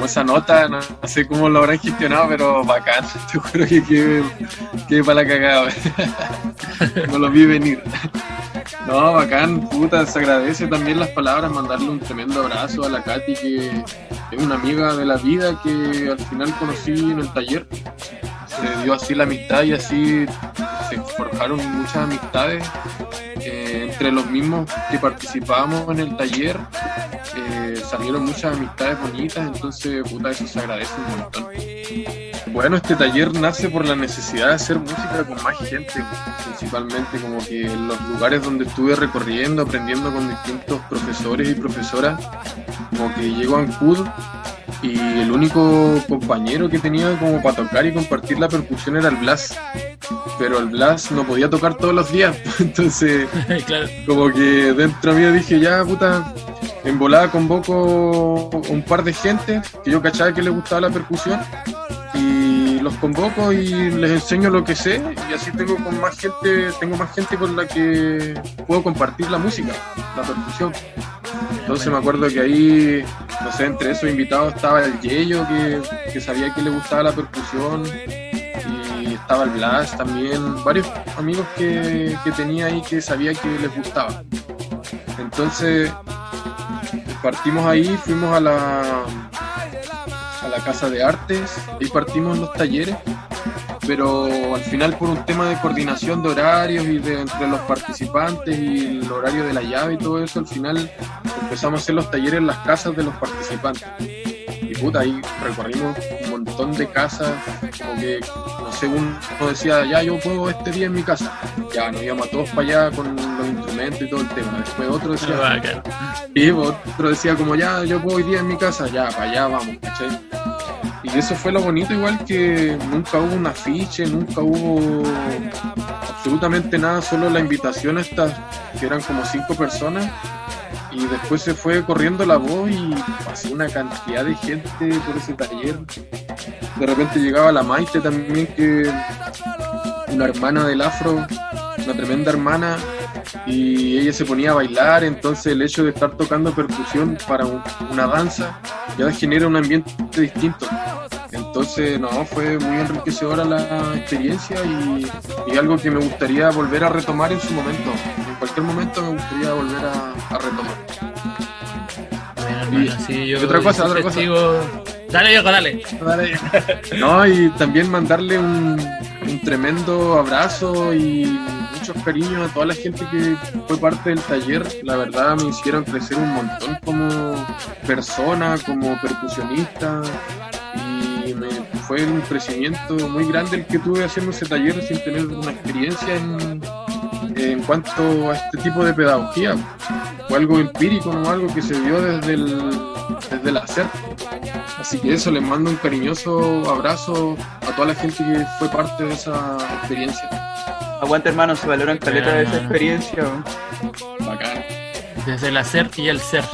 esa nota. No sé cómo lo habrán gestionado, pero bacán. Te juro que quedé, quedé para la cagada. No lo vi venir. No, bacán, puta. Se agradece también las palabras. Mandarle un tremendo abrazo a la Katy, que es una amiga de la vida que al final conocí en el taller. Se dio así la amistad y así se forjaron muchas amistades eh, entre los mismos que participábamos en el taller eh, salieron muchas amistades bonitas, entonces puta eso se agradece un montón. Bueno, este taller nace por la necesidad de hacer música con más gente, principalmente como que en los lugares donde estuve recorriendo, aprendiendo con distintos profesores y profesoras, como que llego a Ancud y el único compañero que tenía como para tocar y compartir la percusión era el Blas. Pero el Blas no podía tocar todos los días, entonces claro, como que dentro mío dije, ya puta, en volada convoco un par de gente que yo cachaba que le gustaba la percusión y los convoco y les enseño lo que sé y así tengo con más gente, tengo más gente con la que puedo compartir la música, la percusión. Entonces me acuerdo que ahí, no sé, entre esos invitados estaba el Yello que, que sabía que le gustaba la percusión y estaba el Blas también, varios amigos que, que tenía ahí que sabía que les gustaba. Entonces partimos ahí, fuimos a la, la casa de artes y partimos los talleres, pero al final por un tema de coordinación de horarios y de entre los participantes y el horario de la llave y todo eso, al final empezamos a hacer los talleres en las casas de los participantes. Y puta, ahí recorrimos un montón de casas, como que, no sé, uno decía, ya yo puedo este día en mi casa. Ya nos íbamos a todos para allá con los instrumentos y todo el tema. Después otro decía, y otro decía como ya, yo puedo hoy día en mi casa, ya, para allá vamos, ¿cachai? Y eso fue lo bonito, igual que nunca hubo un afiche, nunca hubo absolutamente nada, solo la invitación a estas, que eran como cinco personas, y después se fue corriendo la voz y pasó una cantidad de gente por ese taller. De repente llegaba la Maite también, que una hermana del afro, una tremenda hermana, y ella se ponía a bailar, entonces el hecho de estar tocando percusión para un- una danza ya genera un ambiente distinto. Entonces, no, fue muy enriquecedora la experiencia y algo que me gustaría volver a retomar en su momento. Cualquier momento me gustaría volver a, a retomar. Bueno, hermano, sí, yo y otra cosa, otra cosa. Dale, viejo, dale. No, y también mandarle un, un tremendo abrazo y muchos cariños a toda la gente que fue parte del taller. La verdad me hicieron crecer un montón como persona, como percusionista. Y me, fue un crecimiento muy grande el que tuve haciendo ese taller sin tener una experiencia en, en cuanto a este tipo de pedagogía. Fue algo empírico, no algo que se dio desde el, desde el hacer. Así que eso, les mando un cariñoso abrazo a toda la gente que fue parte de esa experiencia. Aguanta, hermano, se valoran caleta de esa experiencia. Bacán. Desde el hacer y el ser.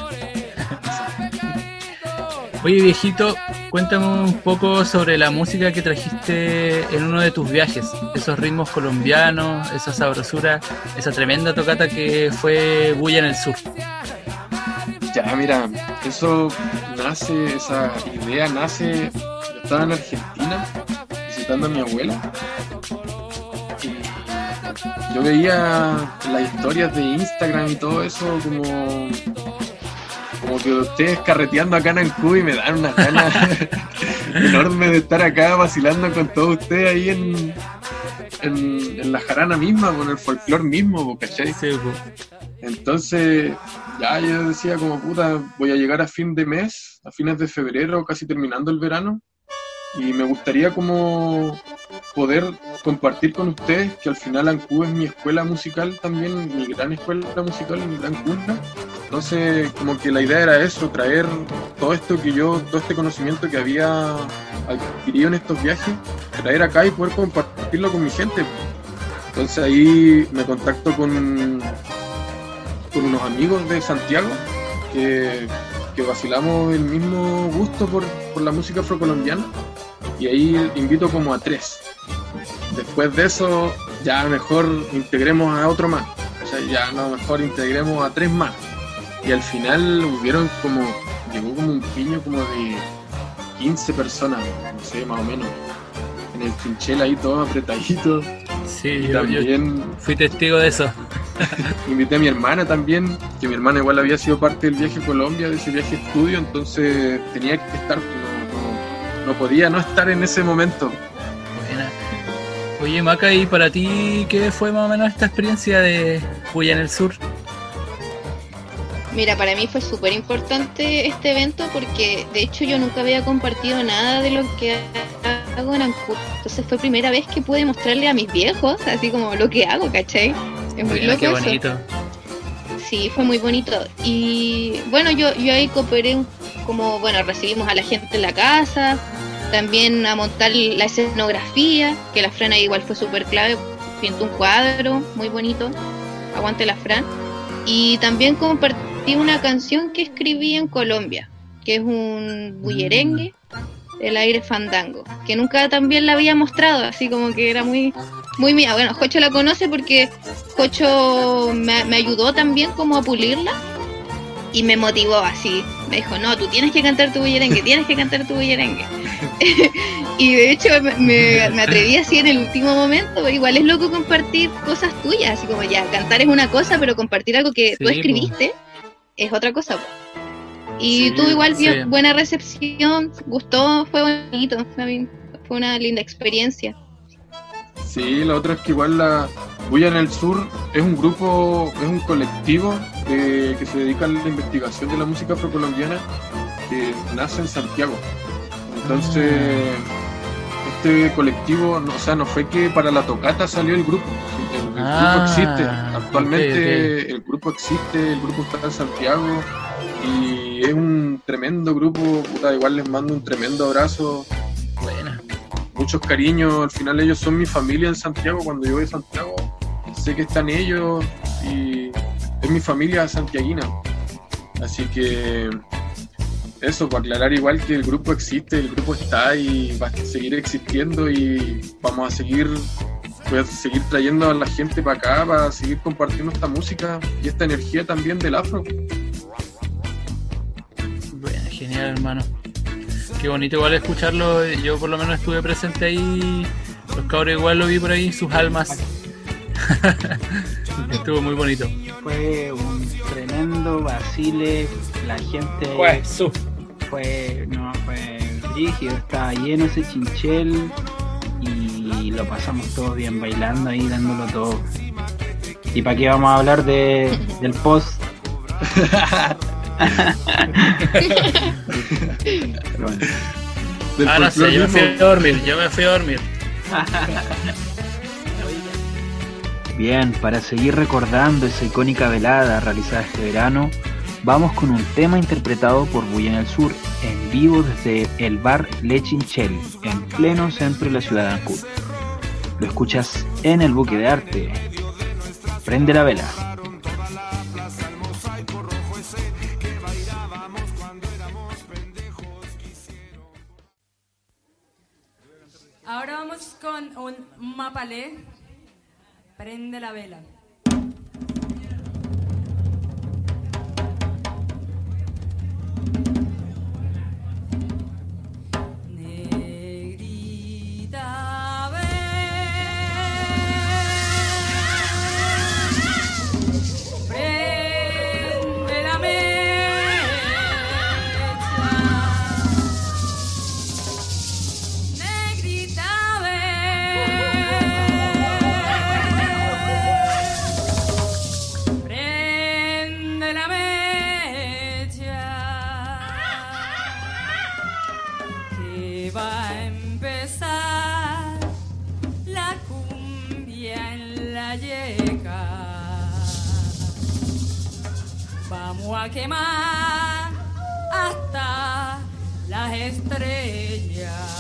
Oye, viejito, cuéntame un poco sobre la música que trajiste en uno de tus viajes, esos ritmos colombianos, esa sabrosura, esa tremenda tocata que fue Bulla en el Sur. Ya, mira, eso nace, esa idea nace, yo estaba en Argentina visitando a mi abuela y yo veía las historias de Instagram y todo eso como como que ustedes carreteando acá en Ancú y me dan una ganas enorme de estar acá vacilando con todos ustedes ahí en, en, la jarana misma, con el folclore mismo, ¿cachai? Entonces, ya yo decía como puta, voy a llegar a fin de mes, a fines de febrero, casi terminando el verano, y me gustaría como poder compartir con ustedes que al final Ancú es mi escuela musical también, mi gran escuela musical, mi gran cuna. Entonces, como que la idea era eso, traer todo esto que yo, todo este conocimiento que había adquirido en estos viajes, traer acá y poder compartirlo con mi gente. Entonces ahí me contacto con, con unos amigos de Santiago que, que vacilamos el mismo gusto por, por la música afrocolombiana y ahí invito como a tres. Después de eso, ya mejor integremos a otro más. O sea, ya no, mejor integremos a tres más. Y al final hubieron como, llegó como un piño como de 15 personas, no sé, más o menos. En el trinchel ahí todo apretadito. Sí, yo, también fui testigo de eso. invité a mi hermana también, que mi hermana igual había sido parte del viaje a Colombia, de ese viaje estudio, entonces tenía que estar no podía no estar en ese momento. Oye, Maca, ¿y para ti qué fue más o menos esta experiencia de Puya en el Sur? Mira, para mí fue súper importante este evento porque de hecho yo nunca había compartido nada de lo que hago en Ancud. Entonces fue primera vez que pude mostrarle a mis viejos, así como lo que hago, ¿cachai? Es muy loco qué bonito. Sí, fue muy bonito. Y bueno, yo, yo ahí cooperé como, bueno, recibimos a la gente en la casa, también a montar la escenografía, que la Fran igual fue súper clave, pintó un cuadro muy bonito, aguante la Fran, y también compartí una canción que escribí en Colombia, que es un bullerengue, el aire fandango, que nunca también la había mostrado, así como que era muy, muy mía. Bueno, Jocho la conoce porque Jocho me, me ayudó también como a pulirla y me motivó así. Me dijo, no, tú tienes que cantar tu bullerengue, tienes que cantar tu bullerengue. y de hecho me, atreví así en el último momento. Igual es loco compartir cosas tuyas, así como ya, cantar es una cosa, pero compartir algo que tú escribiste es otra cosa. Y tú igual vio buena recepción, gustó, fue bonito, fue una linda experiencia. Sí, lo otro es que igual la Bulla en el Sur es un grupo, es un colectivo que, se dedica a la investigación de la música afrocolombiana que nace en Santiago. Entonces, este colectivo, o sea, no fue que para la tocata salió el grupo. El, grupo ah, existe. Actualmente el grupo existe, el grupo está en Santiago y es un tremendo grupo. igual les mando un tremendo abrazo. Muchos cariños. Al final ellos son mi familia en Santiago. Cuando yo voy a Santiago, sé que están ellos y es mi familia santiaguina. Así que eso, para aclarar igual que el grupo existe, el grupo está y va a seguir existiendo y vamos a seguir, voy a seguir trayendo a la gente para acá, para seguir compartiendo esta música y esta energía también del afro. Bueno, genial hermano. Qué bonito igual escucharlo, yo por lo menos estuve presente ahí, los cabros igual lo vi por ahí, sus almas. Estuvo muy bonito. Fue un tremendo vacile, la gente fue, no, fue rígido, estaba lleno ese chinchel y lo pasamos todo bien bailando ahí, dándolo todo. ¿Y para qué vamos a hablar de, del post? ah, no sé, yo me fui a dormir, yo me fui a dormir. Bien, para seguir recordando esa icónica velada realizada este verano, vamos con un tema interpretado por Bulla en el Sur, en vivo desde el bar Le Chinchel, en pleno centro de la ciudad de Ancud. Lo escuchas en el buque de arte. Prende la vela. Vale, prende la vela. Quemar hasta las estrellas.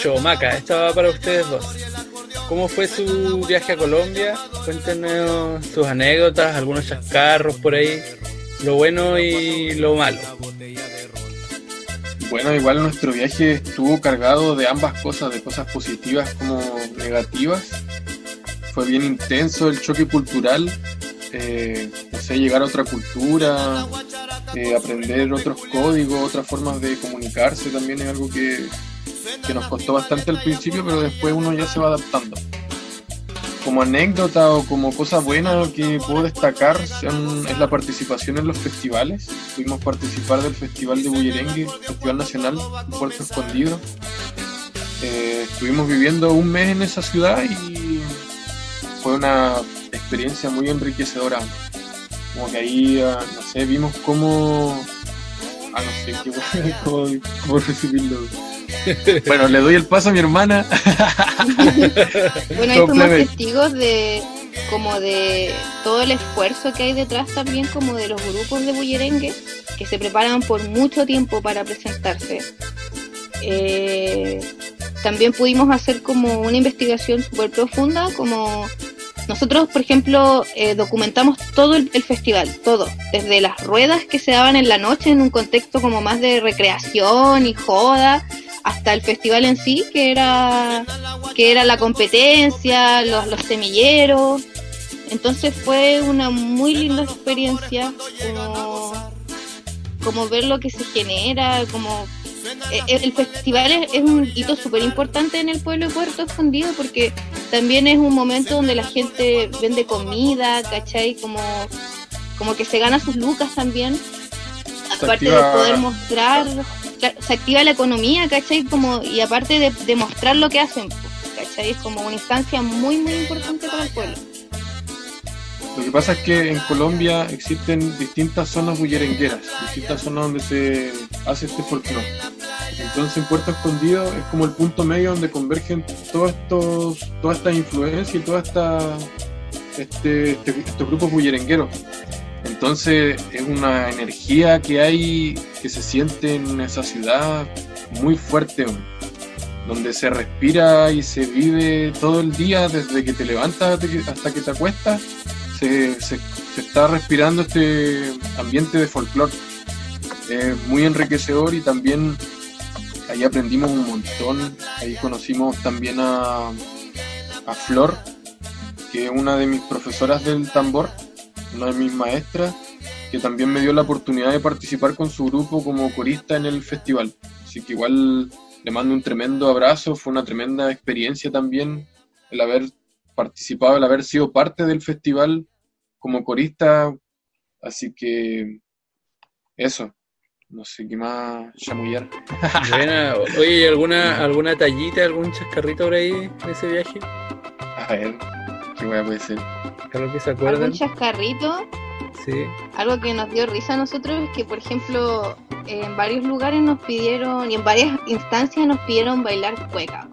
8, Maca, esta va para ustedes dos. ¿Cómo fue su viaje a Colombia? Cuéntenos sus anécdotas, algunos chascarros por ahí, lo bueno y lo malo. Bueno, igual nuestro viaje estuvo cargado de ambas cosas, de cosas positivas como negativas. Fue bien intenso el choque cultural, eh, no sé, llegar a otra cultura, eh, aprender otros códigos, otras formas de comunicarse también es algo que que nos costó bastante al principio, pero después uno ya se va adaptando. Como anécdota o como cosa buena que puedo destacar es la participación en los festivales. Pudimos participar del Festival de Bullerengue, Festival Nacional Puerto Escondido. Eh, estuvimos viviendo un mes en esa ciudad y fue una experiencia muy enriquecedora. Como que ahí, ah, no sé, vimos cómo... Ah, no sé, cómo, cómo resumirlo. Bueno, le doy el paso a mi hermana. Bueno, ahí Complemento. testigos de como de todo el esfuerzo que hay detrás también como de los grupos de bullerengue que se preparan por mucho tiempo para presentarse. Eh, también pudimos hacer como una investigación súper profunda, como nosotros, por ejemplo, eh, documentamos todo el, el festival, todo, desde las ruedas que se daban en la noche en un contexto como más de recreación y joda, hasta el festival en sí, que era, que era la competencia, los, semilleros. Entonces fue una muy linda experiencia, como, como ver lo que se genera, como eh, el festival es, es un hito súper importante en el pueblo de Puerto Escondido porque también es un momento donde la gente vende comida, ¿cachai? Como, como que se gana sus lucas también. Aparte activa- de poder mostrar, se activa la economía, ¿cachai? Como, y aparte de, de mostrar lo que hacen, ¿cachai? Es como una instancia muy, muy importante para el pueblo. Lo que pasa es que en Colombia existen distintas zonas bullerengueras, distintas zonas donde se hace este folclore. Entonces en Puerto Escondido es como el punto medio donde convergen todos estos, todas estas influencias y todas estas este, este- estos grupos bullerengueros. Entonces es una energía que hay, que se siente en esa ciudad muy fuerte, donde se respira y se vive todo el día, desde que te levantas hasta que- te acuestas, se está respirando este ambiente de folclore. Es muy enriquecedor y también ahí aprendimos un montón. Ahí conocimos también a, a Flor, que es una de mis profesoras del tambor, una de mis maestras, que también me dio la oportunidad de participar con su grupo como corista en el festival. Así que igual le mando un tremendo abrazo, fue una tremenda experiencia también el haber participado, el haber sido parte del festival como corista, así que eso, no sé qué más chamullar. Buena. Oye, ¿alguna, ¿alguna tallita, algún chascarrito por ahí de ese viaje? A ver, qué wea puede ser. Algo que se acuerdan. Algún chascarrito, Sí. algo que nos dio risa a nosotros es que, por ejemplo, en varios lugares nos pidieron, y en varias instancias nos pidieron bailar cueca.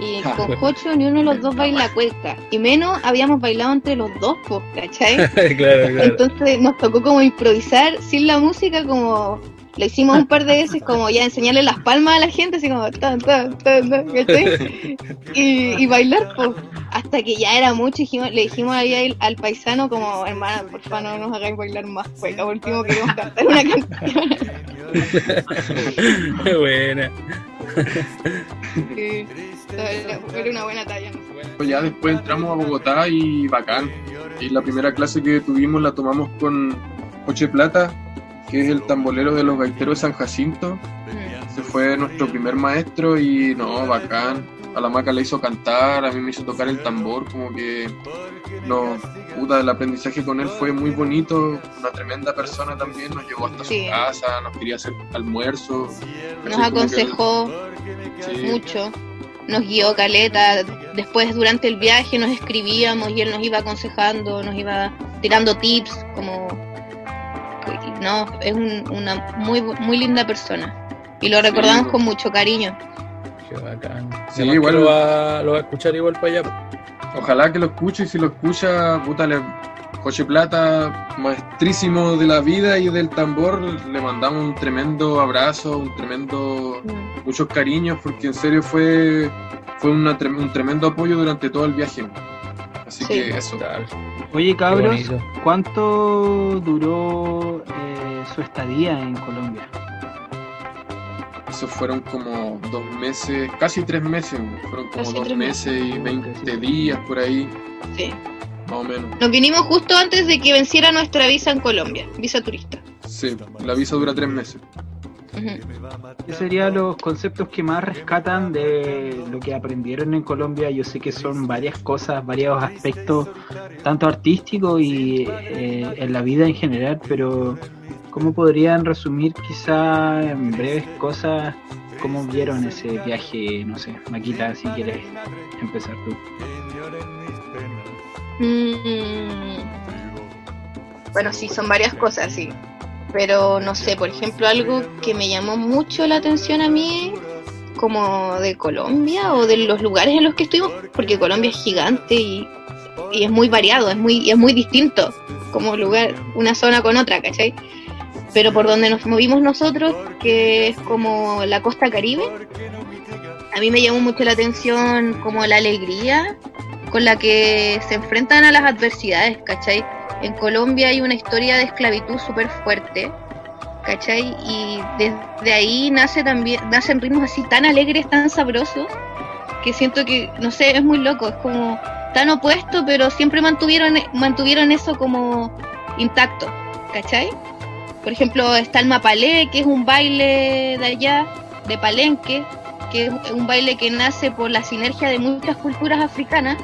Y Ah, con. Jocho ni uno de los dos baila cueca. Y menos habíamos bailado entre los dos, pues, ¿cachai? claro, claro. Entonces nos tocó como improvisar sin la música, como lo hicimos un par de veces, como ya enseñarle las palmas a la gente, así como tan, tan, tan, tan, ¿cachai? Y, y bailar, pues, hasta que ya era mucho, dijimos, le dijimos ahí al, al paisano como, hermana, por favor no nos hagáis bailar más cueca, por último queremos cantar una canción. Buena. Sí, era, una buena talla. ¿no? Pues ya después entramos a Bogotá y bacán. Y la primera clase que tuvimos la tomamos con Coche Plata, que es el tambolero de los gaiteros de San Jacinto. Mm. Ese fue nuestro primer maestro y no, bacán. A la maca le hizo cantar, a mí me hizo tocar el tambor, como que no, puta, el aprendizaje con él fue muy bonito, una tremenda persona también, nos llevó hasta Sí. su casa, nos quería hacer almuerzo. Nos Así como que- aconsejó sí, mucho, nos guió caleta, después durante el viaje nos escribíamos y él nos iba aconsejando, nos iba tirando tips, como no, es un- una muy muy linda persona y lo recordamos Sí. con mucho cariño. Qué bacán. Sí, Además que igual- Lo va, lo va a escuchar igual para allá. Ojalá que lo escuche y si lo escucha, puta, le, Coche Plata, maestrísimo de la vida y del tambor, le mandamos un tremendo abrazo, un tremendo, muchos cariños, porque en serio fue, fue una un tremendo apoyo durante todo el viaje. Así Sí. que eso. Oye, cabros. ¿cuánto duró eh, su estadía en Colombia? Eso fueron como dos meses, casi tres meses, fueron como Casi dos meses y 20 días por ahí, Sí. más o menos. Nos vinimos justo antes de que venciera nuestra visa en Colombia, visa turista. Sí, la visa dura tres meses. ¿Qué serían los conceptos que más rescatan de lo que aprendieron en Colombia? Yo sé que son varias cosas, varios aspectos, tanto artísticos y eh, en la vida en general, pero ¿cómo podrían resumir quizá en breves cosas cómo vieron ese viaje? No sé, Maquita, si quieres empezar tú. Mm, Bueno, sí, son varias cosas, sí. Pero no sé, por ejemplo, algo que me llamó mucho la atención a mí, como de Colombia o de los lugares en los que estuvimos, porque Colombia es gigante y, y es muy variado, es muy, es muy distinto como lugar, una zona con otra, ¿cachai? Pero por donde nos movimos nosotros, que es como la costa caribe, a mí me llamó mucho la atención como la alegría con la que se enfrentan a las adversidades, ¿cachai? En Colombia hay una historia de esclavitud súper fuerte, ¿cachai? Y desde ahí nace también, nacen ritmos así tan alegres, tan sabrosos, que siento que, no sé, es muy loco, es como tan opuesto, pero siempre mantuvieron, mantuvieron eso como intacto, ¿cachai? Por ejemplo, está el mapalé, que es un baile de allá, de Palenque, que es un baile que nace por la sinergia de muchas culturas africanas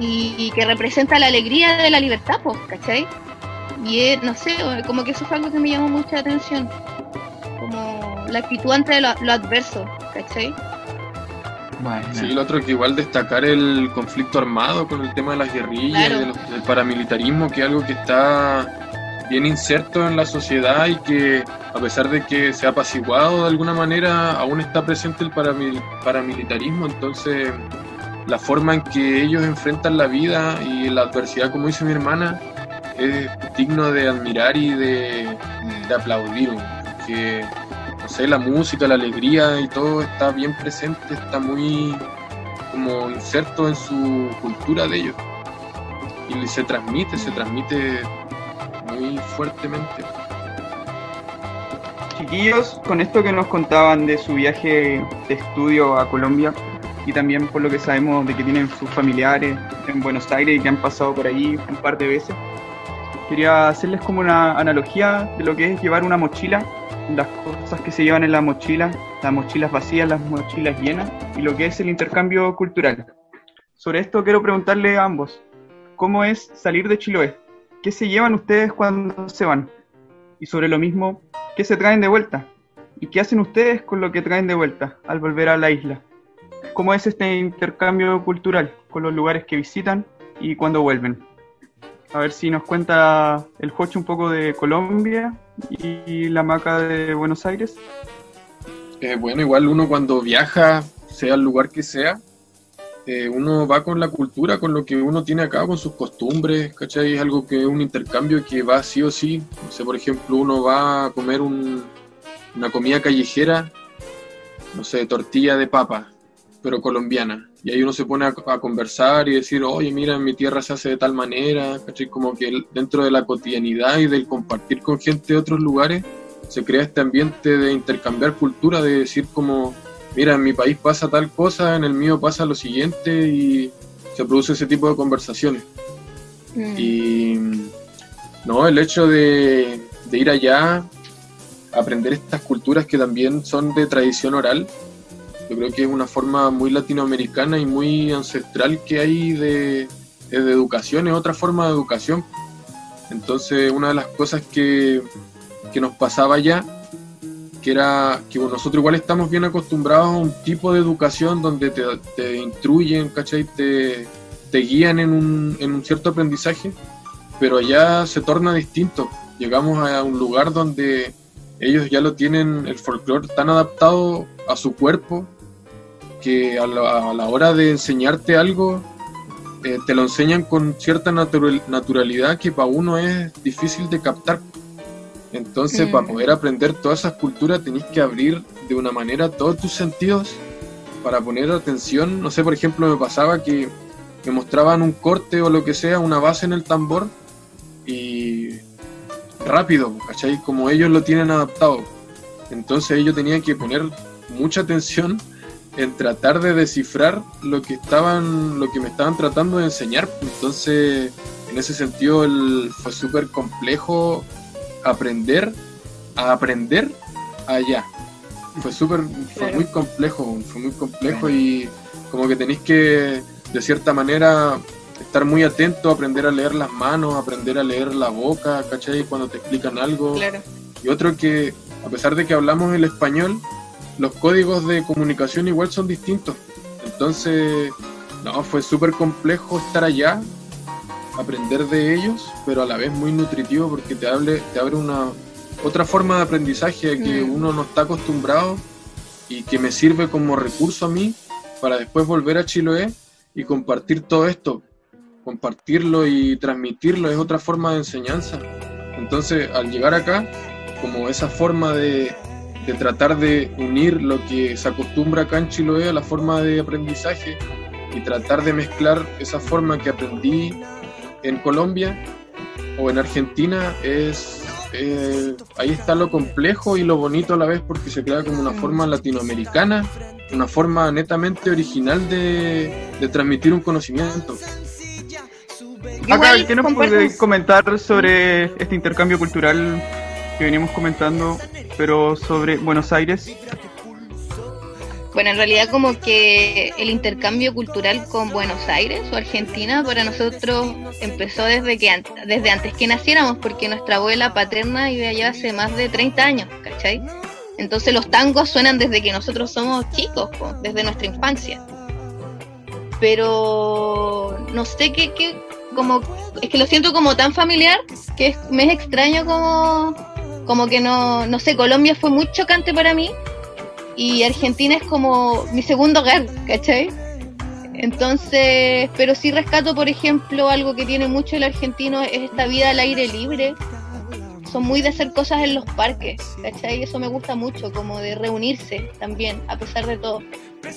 y, y que representa la alegría de la libertad, pues, ¿cachai? Y es, no sé, como que eso fue algo que me llamó mucha atención, como la actitud ante lo, lo adverso, ¿cachai? Bueno, Sí, lo otro que igual destacar el conflicto armado con el tema de las guerrillas, Claro. de los- del paramilitarismo, que es algo que está bien inserto en la sociedad y que a pesar de que se ha apaciguado de alguna manera, aún está presente el paramil- paramilitarismo, entonces la forma en que ellos enfrentan la vida y la adversidad, como dice mi hermana, es digno de admirar y de, aplaudir, porque no sé, la música, la alegría y todo está bien presente, está muy como inserto en su cultura de ellos. Y se transmite, se transmite muy fuertemente. Chiquillos, con esto que nos contaban de su viaje de estudio a Colombia y también por lo que sabemos de que tienen sus familiares en Buenos Aires y que han pasado por ahí un par de veces, quería hacerles como una analogía de lo que es llevar una mochila, las cosas que se llevan en la mochila, las mochilas vacías, las mochilas llenas y lo que es el intercambio cultural. Sobre esto quiero preguntarle a ambos, ¿cómo es salir de Chiloé? ¿Qué se llevan ustedes cuando se van? Y sobre lo mismo, ¿qué se traen de vuelta? ¿Y qué hacen ustedes con lo que traen de vuelta al volver a la isla? ¿Cómo es este intercambio cultural con los lugares que visitan y cuando vuelven? A ver si nos cuenta el Jocho un poco de Colombia y la Maca de Buenos Aires. Eh, bueno, igual uno cuando viaja, sea el lugar que sea, eh, uno va con la cultura, con lo que uno tiene acá, con sus costumbres, ¿cachai? Es algo que es un intercambio que va sí o sí. No sé, por ejemplo, uno va a comer un- una comida callejera, no sé, tortilla de papa, pero colombiana. Y ahí uno se pone a, a conversar y decir, oye, mira, en mi tierra se hace de tal manera, ¿cachai? Como que dentro de la cotidianidad y del compartir con gente de otros lugares, se crea este ambiente de intercambiar cultura, de decir como, mira, en mi país pasa tal cosa, en el mío pasa lo siguiente y se produce ese tipo de conversaciones. Mm. Y no, el hecho de, de ir allá, aprender estas culturas que también son de tradición oral, yo creo que es una forma muy latinoamericana y muy ancestral que hay de, de educación, es otra forma de educación. Entonces, una de las cosas que, que nos pasaba allá, que era que nosotros igual estamos bien acostumbrados a un tipo de educación donde te, te instruyen, ¿cachai? Te, te guían en un, en un cierto aprendizaje, pero allá se torna distinto. Llegamos a un lugar donde ellos ya lo tienen, el folclore tan adaptado a su cuerpo, que a la, a la hora de enseñarte algo, eh, te lo enseñan con cierta natural- naturalidad que para uno es difícil de captar. Entonces, Mm. para poder aprender todas esas culturas, tenés que abrir de una manera todos tus sentidos para poner atención. No sé, por ejemplo, me pasaba que me mostraban un corte o lo que sea, una base en el tambor y rápido, ¿cachai? Como ellos lo tienen adaptado. Entonces ellos tenían que poner mucha atención en tratar de descifrar lo que estaban, lo que me estaban tratando de enseñar. Entonces, en ese sentido, el- fue súper complejo aprender a aprender allá. Fue súper, fue muy complejo, fue muy complejo y como que tenéis que, de cierta manera, estar muy atento, aprender a leer las manos, aprender a leer la boca, ¿cachai? Cuando te explican algo. Claro. Y otro que, a pesar de que hablamos el español, los códigos de comunicación igual son distintos. Entonces, no, fue súper complejo estar allá aprender de ellos, pero a la vez muy nutritivo porque te, hable, te abre una otra forma de aprendizaje que Mm. uno no está acostumbrado y que me sirve como recurso a mí para después volver a Chiloé y compartir todo esto. Compartirlo y transmitirlo es otra forma de enseñanza. Entonces, al llegar acá, como esa forma de, de tratar de unir lo que se acostumbra acá en Chiloé a la forma de aprendizaje y tratar de mezclar esa forma que aprendí en Colombia o en Argentina es eh, ahí está lo complejo y lo bonito a la vez porque se crea como una forma latinoamericana, una forma netamente original de, de transmitir un conocimiento. Acá, ¿qué nos puede comentar sobre este intercambio cultural que venimos comentando, pero sobre Buenos Aires? Bueno, en realidad como que el intercambio cultural con Buenos Aires o Argentina para nosotros empezó desde que an- desde antes que naciéramos, porque nuestra abuela paterna vive allá hace más de 30 años, ¿cachai? Entonces los tangos suenan desde que nosotros somos chicos, desde nuestra infancia. Pero no sé qué, qué como es que lo siento como tan familiar que es- me es extraño como como que no no sé, Colombia fue muy chocante para mí y Argentina es como mi segundo hogar, ¿cachai? Entonces, pero sí rescato, por ejemplo, algo que tiene mucho el argentino es esta vida al aire libre. Son muy de hacer cosas en los parques, ¿cachai? Eso me gusta mucho, como de reunirse también, a pesar de todo.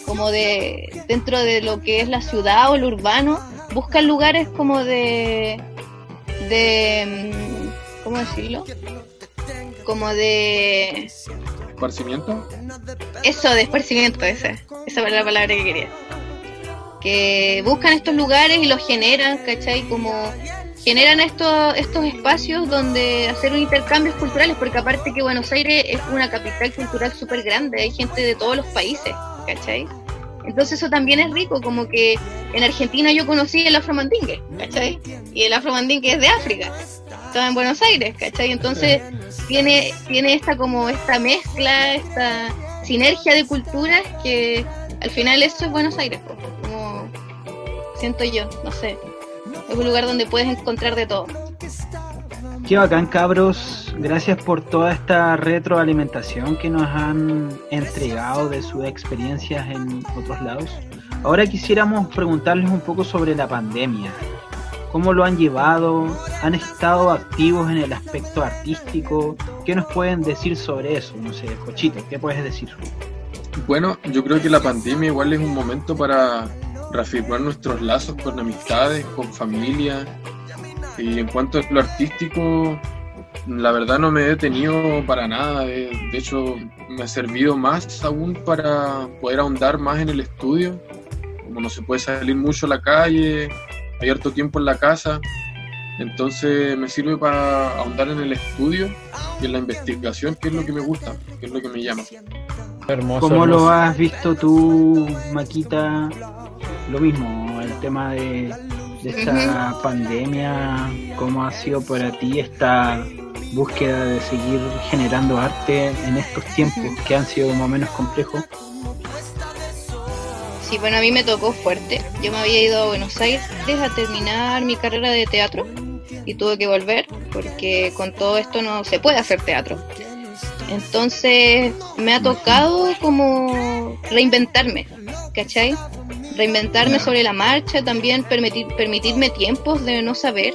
Como de, dentro de lo que es la ciudad o lo urbano, buscan lugares como de, de, mm, ¿cómo decirlo? Como de ¿Esparcimiento? eso de esparcimiento, esa, esa era la palabra que quería. Que buscan estos lugares y los generan, ¿cachai? Como generan estos, estos espacios donde hacer intercambios culturales, porque aparte que Buenos Aires es una capital cultural súper grande, hay gente de todos los países, ¿cachai? Entonces eso también es rico, como que en Argentina yo conocí el afromandingue, ¿cachai? Y el afromandingue es de África, estaba en Buenos Aires, ¿cachai? Entonces tiene, tiene esta como esta mezcla, esta sinergia de culturas que al final eso es Buenos Aires, como siento yo, no sé. Es un lugar donde puedes encontrar de todo. Qué bacán, cabros. Gracias por toda esta retroalimentación que nos han entregado de sus experiencias en otros lados. Ahora quisiéramos preguntarles un poco sobre la pandemia. ¿Cómo lo han llevado? ¿Han estado activos en el aspecto artístico? ¿Qué nos pueden decir sobre eso? No sé, Cochito, ¿qué puedes decir? Bueno, yo creo que la pandemia igual es un momento para reafirmar nuestros lazos con amistades, con familia. Y en cuanto a lo artístico, la verdad no me he detenido para nada. De, hecho, me ha servido más aún para poder ahondar más en el estudio. Como no se puede salir mucho a la calle, hay harto tiempo en la casa. Entonces me sirve para ahondar en el estudio y en la investigación, que es lo que me gusta, que es lo que me llama. Hermoso. ¿Cómo lo has visto tú, Maquita? Lo mismo, el tema de, de esta pandemia, ¿cómo ha sido para ti esta búsqueda de seguir generando arte en estos tiempos que han sido más o menos complejos? Sí, bueno, a mí me tocó fuerte. Yo me había ido a Buenos Aires a terminar mi carrera de teatro y tuve que volver porque con todo esto no se puede hacer teatro. Entonces me ha tocado como reinventarme, ¿cachai? Reinventarme sobre la marcha, también permitir, permitirme tiempos de no saber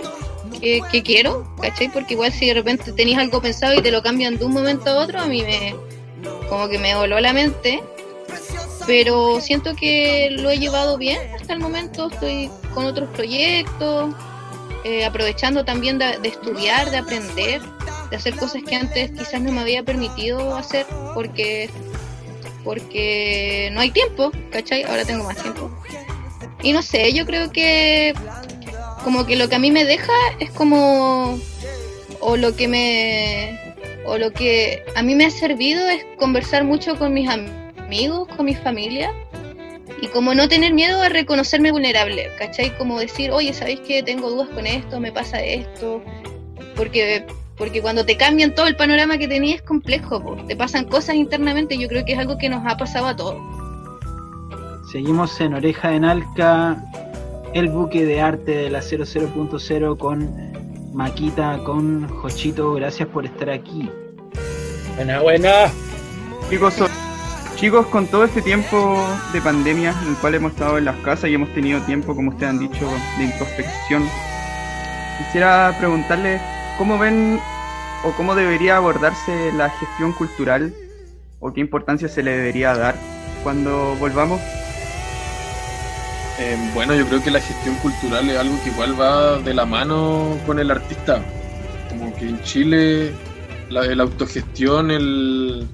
qué, qué quiero, ¿cachai? Porque igual si de repente tenías algo pensado y te lo cambian de un momento a otro, a mí me como que me voló la mente pero siento que lo he llevado bien hasta el momento. Estoy con otros proyectos, eh, aprovechando también de, estudiar, de aprender, de hacer cosas que antes quizás no me había permitido hacer porque porque no hay tiempo, ¿cachai? Ahora tengo más tiempo. Y no sé, yo creo que como que lo que a mí me deja es como o lo que me o lo que a mí me ha servido es conversar mucho con mis amigos amigos, con mi familia y como no tener miedo a reconocerme vulnerable, ¿cachai? Como decir, oye, ¿sabéis que tengo dudas con esto? ¿Me pasa esto? Porque, porque cuando te cambian todo el panorama que tenías es complejo, po. te pasan cosas internamente y yo creo que es algo que nos ha pasado a todos. Seguimos en Oreja en Alca. el buque de arte de la 00.0 con Maquita, con Jochito. Gracias por estar aquí. Buena, buena. Chicos, chicos, con todo este tiempo de pandemia en el cual hemos estado en las casas y hemos tenido tiempo, como ustedes han dicho, de introspección, quisiera preguntarles cómo ven o cómo debería abordarse la gestión cultural o qué importancia se le debería dar cuando volvamos. Eh, bueno, yo creo que la gestión cultural es algo que igual va de la mano con el artista. Como que en Chile la, la autogestión, el,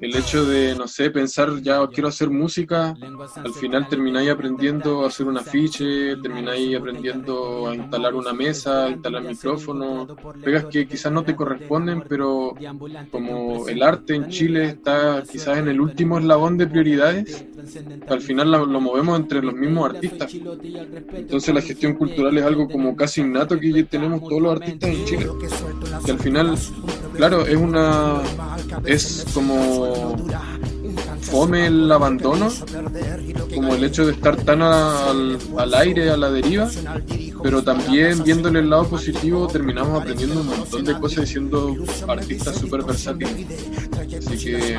el hecho de, no sé, pensar ya quiero hacer música, al final termináis aprendiendo a hacer un afiche, termináis aprendiendo a instalar una mesa, instalar micrófono, pegas que quizás no te corresponden, pero como el arte en Chile está quizás en el último eslabón de prioridades, al final lo, lo movemos entre los mismos artistas. Entonces la gestión cultural es algo como casi innato que tenemos todos los artistas en Chile. Que al final, claro, es una es como fome el abandono, como el hecho de estar tan al, al aire, a la deriva, pero también viéndole el lado positivo terminamos aprendiendo un montón de cosas y siendo artistas súper versátiles. Así que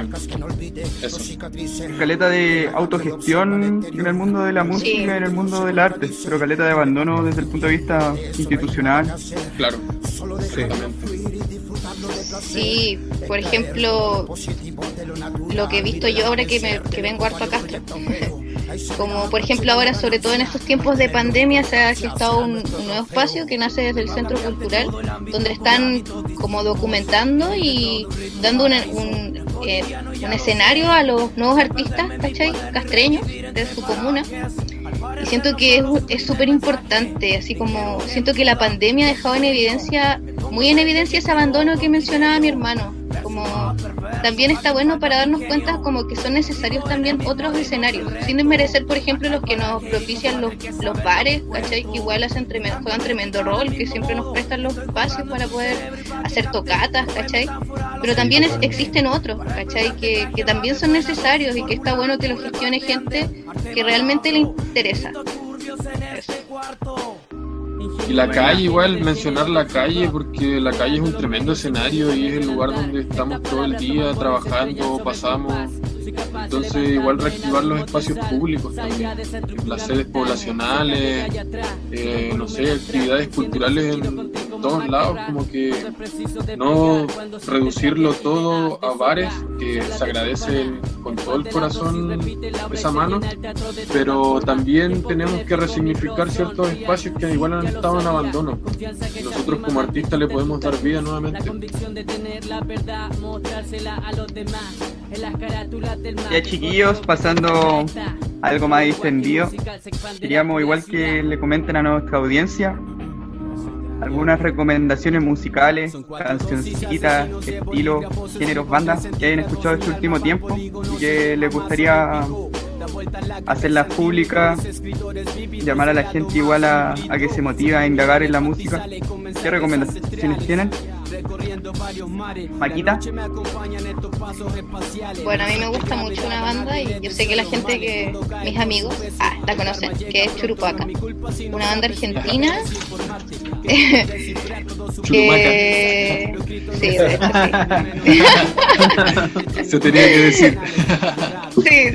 eso. Caleta de autogestión en el mundo de la música y en el mundo del arte, pero caleta de abandono desde el punto de vista institucional. Claro, exactamente. Sí, por ejemplo, lo que he visto yo ahora que, me, que vengo harto a Castro. Como por ejemplo ahora, sobre todo en estos tiempos de pandemia, se ha gestado un, un nuevo espacio que nace desde el Centro Cultural, donde están como documentando y dando un, un, eh, un escenario a los nuevos artistas, ¿cachai? Castreños de su comuna. Y siento que es súper importante, así como siento que la pandemia ha dejado en evidencia, muy en evidencia ese abandono que mencionaba mi hermano. Como también está bueno para darnos cuenta como que son necesarios también otros escenarios, sin desmerecer por ejemplo los que nos propician los, los bares, ¿cachai? Que igual hacen tremendo, juegan tremendo rol, que siempre nos prestan los espacios para poder hacer tocatas, ¿cachai? Pero también es- existen otros, ¿cachai? Que, que también son necesarios y que está bueno que los gestione gente que realmente le interesa. Y la calle, igual mencionar la calle, porque la calle es un tremendo escenario y es el lugar donde estamos todo el día trabajando, pasamos. Entonces, igual reactivar los espacios públicos también, las sedes poblacionales, eh, no sé, actividades culturales en, todos lados, como que no reducirlo todo a bares, que se agradece con todo el corazón esa mano, pero también tenemos que resignificar ciertos espacios que igual han estado en abandono. Nosotros como artistas le podemos dar vida nuevamente. Ya chiquillos, pasando algo más distendido, queríamos igual que le comenten a nuestra audiencia algunas recomendaciones musicales, cancioncitas, estilo, géneros, bandas que hayan escuchado este último tiempo y que les gustaría hacerlas públicas, llamar a la gente igual a, a que se motive a indagar en la música. ¿Qué recomendaciones tienen? Maquita, Bueno, a mí me gusta mucho una banda y yo sé que la gente que, mis amigos, ah, la conocen, que es Churupaca. Una banda argentina que... Sí, de hecho sí. Se tenía que decir. Sí,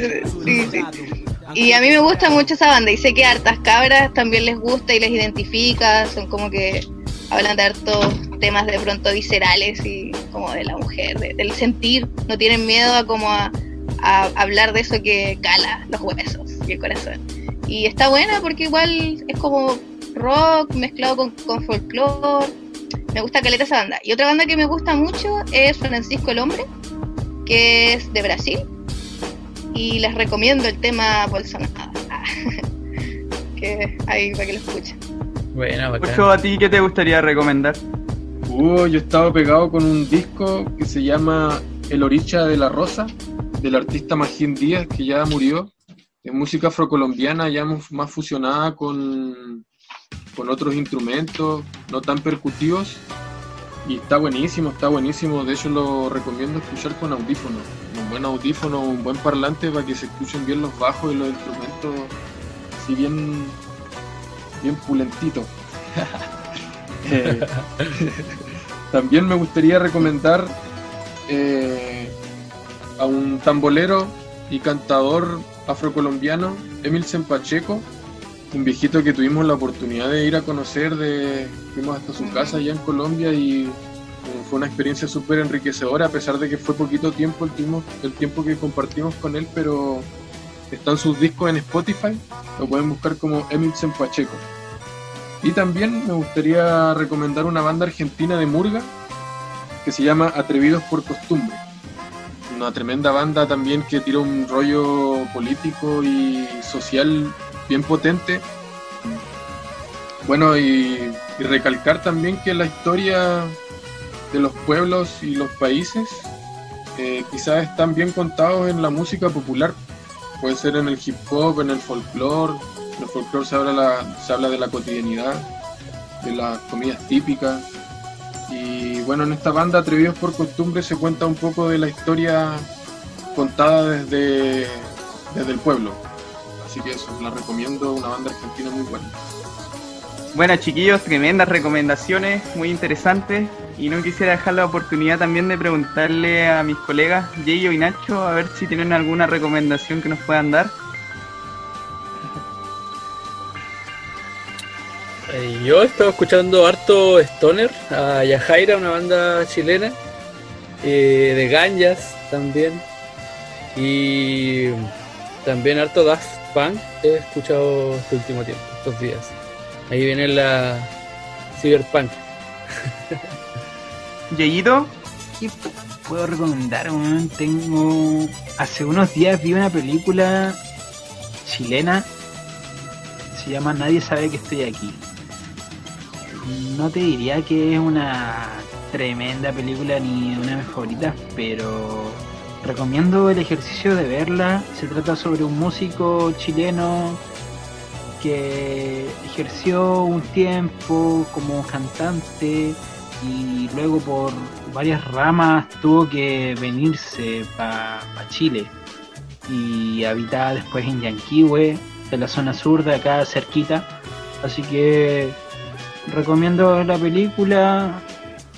sí, sí. Y a mí me gusta mucho esa banda y sé que a hartas cabras también les gusta y les identifica, son como que hablan de hartos temas de pronto viscerales y como de la mujer, de- del sentir, no tienen miedo a como a, a hablar de eso que cala los huesos y el corazón. Y está buena porque igual es como rock mezclado con, con folclore, me gusta caleta esa banda. Y otra banda que me gusta mucho es Francisco el Hombre, que es de Brasil y les recomiendo el tema Bolsonaro. Que ahí para que lo escuchen. Bueno, bacán. Ocho, ¿a ti qué te gustaría recomendar? Uh, yo estaba pegado con un disco que se llama El Oricha de la Rosa, del artista Magín Díaz, que ya murió. Es música afrocolombiana, ya más fusionada con, con otros instrumentos, no tan percutivos. Y está buenísimo, está buenísimo. De hecho, lo recomiendo escuchar con audífonos. Un buen audífono, un buen parlante para que se escuchen bien los bajos y los instrumentos, así bien, bien pulentito. También me gustaría recomendar eh, a un tambolero y cantador afrocolombiano, Emilsen Pacheco, un viejito que tuvimos la oportunidad de ir a conocer, de, fuimos hasta su casa allá en Colombia y eh, fue una experiencia súper enriquecedora, a pesar de que fue poquito tiempo el, tiempo el tiempo que compartimos con él, pero están sus discos en Spotify, lo pueden buscar como Emilsen Pacheco. Y también me gustaría recomendar una banda argentina de Murga que se llama Atrevidos por Costumbre. Una tremenda banda también que tira un rollo político y social bien potente. Bueno, y, recalcar también que la historia de los pueblos y los países eh, quizás están bien contados en la música popular. Puede ser en el hip hop, en el folclore. El folclore se habla, la- se habla de la cotidianidad, de las comidas típicas. Y bueno, en esta banda Atrevidos por Costumbre se cuenta un poco de la historia contada desde, desde el pueblo. Así que eso, la recomiendo, una banda argentina muy buena. Bueno, chiquillos, tremendas recomendaciones, muy interesantes. Y no quisiera dejar la oportunidad también de preguntarle a mis colegas Yeyo y Nacho a ver si tienen alguna recomendación que nos puedan dar. Yo he estado escuchando harto Stoner, a Yajaira, una banda chilena, eh, de Ganjas también, y también harto Daft Punk he escuchado este último tiempo, estos días. Ahí viene la Cyberpunk. Yeyito, ¿Qué puedo recomendar? Tengo. Hace unos días vi una película chilena. Se llama Nadie sabe que estoy aquí. No te diría que es una tremenda película ni una de mis favoritas, pero recomiendo el ejercicio de verla. Se trata sobre un músico chileno que ejerció un tiempo como cantante y luego por varias ramas tuvo que venirse para Chile y habitaba después en Yanquihue, de la zona sur de acá cerquita. Así que recomiendo la película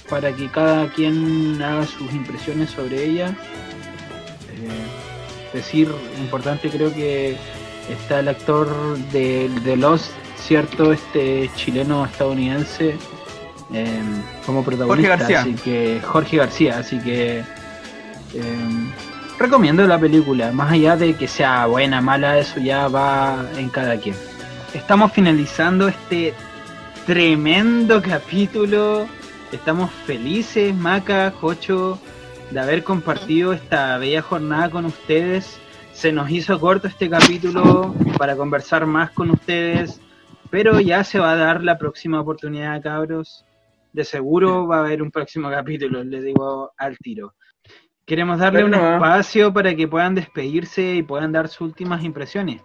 para que cada quien haga sus impresiones sobre ella. Eh, decir, importante creo que está el actor de, de Lost, cierto, este chileno estadounidense eh, como protagonista, García. así que Jorge García, así que eh, recomiendo la película, más allá de que sea buena, mala, eso ya va en cada quien. Estamos finalizando este tremendo capítulo. Estamos felices, Maca, Jocho, de haber compartido esta bella jornada con ustedes. Se nos hizo corto este capítulo para conversar más con ustedes, pero ya se va a dar la próxima oportunidad, cabros. De seguro va a haber un próximo capítulo, les digo al tiro. Queremos darle un Bueno. espacio para que puedan despedirse y puedan dar sus últimas impresiones.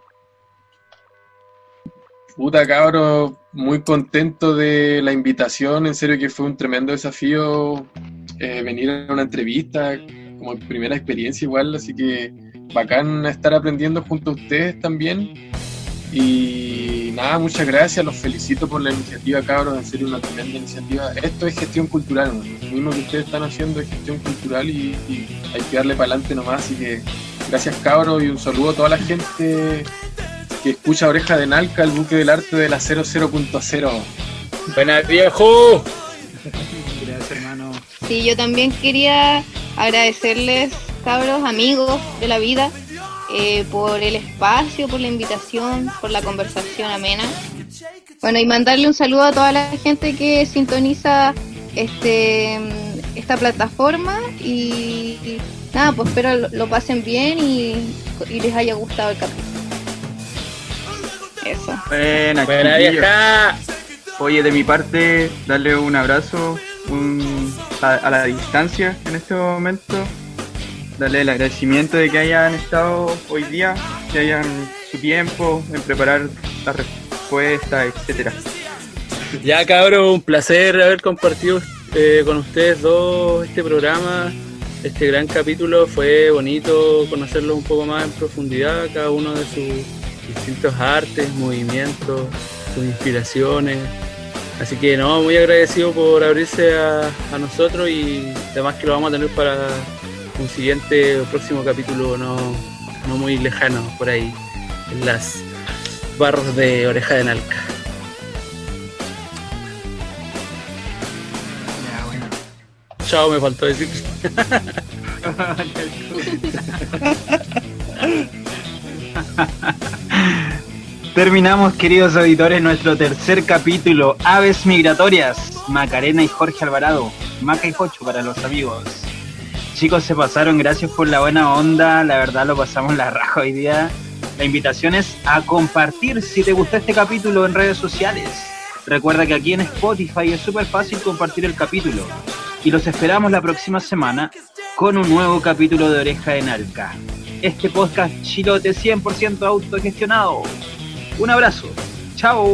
Puta cabro, muy contento de la invitación, en serio que fue un tremendo desafío eh, venir a una entrevista, como primera experiencia igual, así que bacán estar aprendiendo junto a ustedes también. Y nada, muchas gracias, los felicito por la iniciativa cabros, en serio una tremenda iniciativa. Esto es gestión cultural, ¿no? lo mismo que ustedes están haciendo es gestión cultural y, y hay que darle para adelante nomás, así que gracias cabros y un saludo a toda la gente que escucha Oreja de Nalca, el buque del arte de la 00.0. ¡Buena viejo! Gracias, hermano. Sí, yo también quería agradecerles, cabros, amigos de la vida, eh, por el espacio, por la invitación, por la conversación amena. Bueno, y mandarle un saludo a toda la gente que sintoniza este esta plataforma y, y nada, pues espero lo, lo pasen bien y, y les haya gustado el capítulo. Eso. buena, ¡Buena vieja! Oye, de mi parte, darle un abrazo un- a, a la distancia en este momento. Darle el agradecimiento de que hayan estado hoy día, que hayan su tiempo en preparar la respuesta, etcétera. Ya cabrón, un placer haber compartido eh, con ustedes dos este programa, este gran capítulo. Fue bonito conocerlos un poco más en profundidad, cada uno de sus distintos artes, movimientos, sus inspiraciones. Así que no, muy agradecido por abrirse a, a nosotros y además que lo vamos a tener para un siguiente o próximo capítulo no, no muy lejano por ahí en las barros de Oreja de Nalca. Ya, bueno. Chao, me faltó decir. Terminamos, queridos auditores, nuestro tercer capítulo, Aves Migratorias, Macarena y Jorge Alvarado, Maca y Jocho para los amigos. Chicos, se pasaron, gracias por la buena onda, la verdad lo pasamos la raja hoy día. La invitación es a compartir si te gustó este capítulo en redes sociales. Recuerda que aquí en Spotify es súper fácil compartir el capítulo. Y los esperamos la próxima semana con un nuevo capítulo de Oreja en Alca. Este podcast chilote 100% autogestionado. Un abrazo. Chao.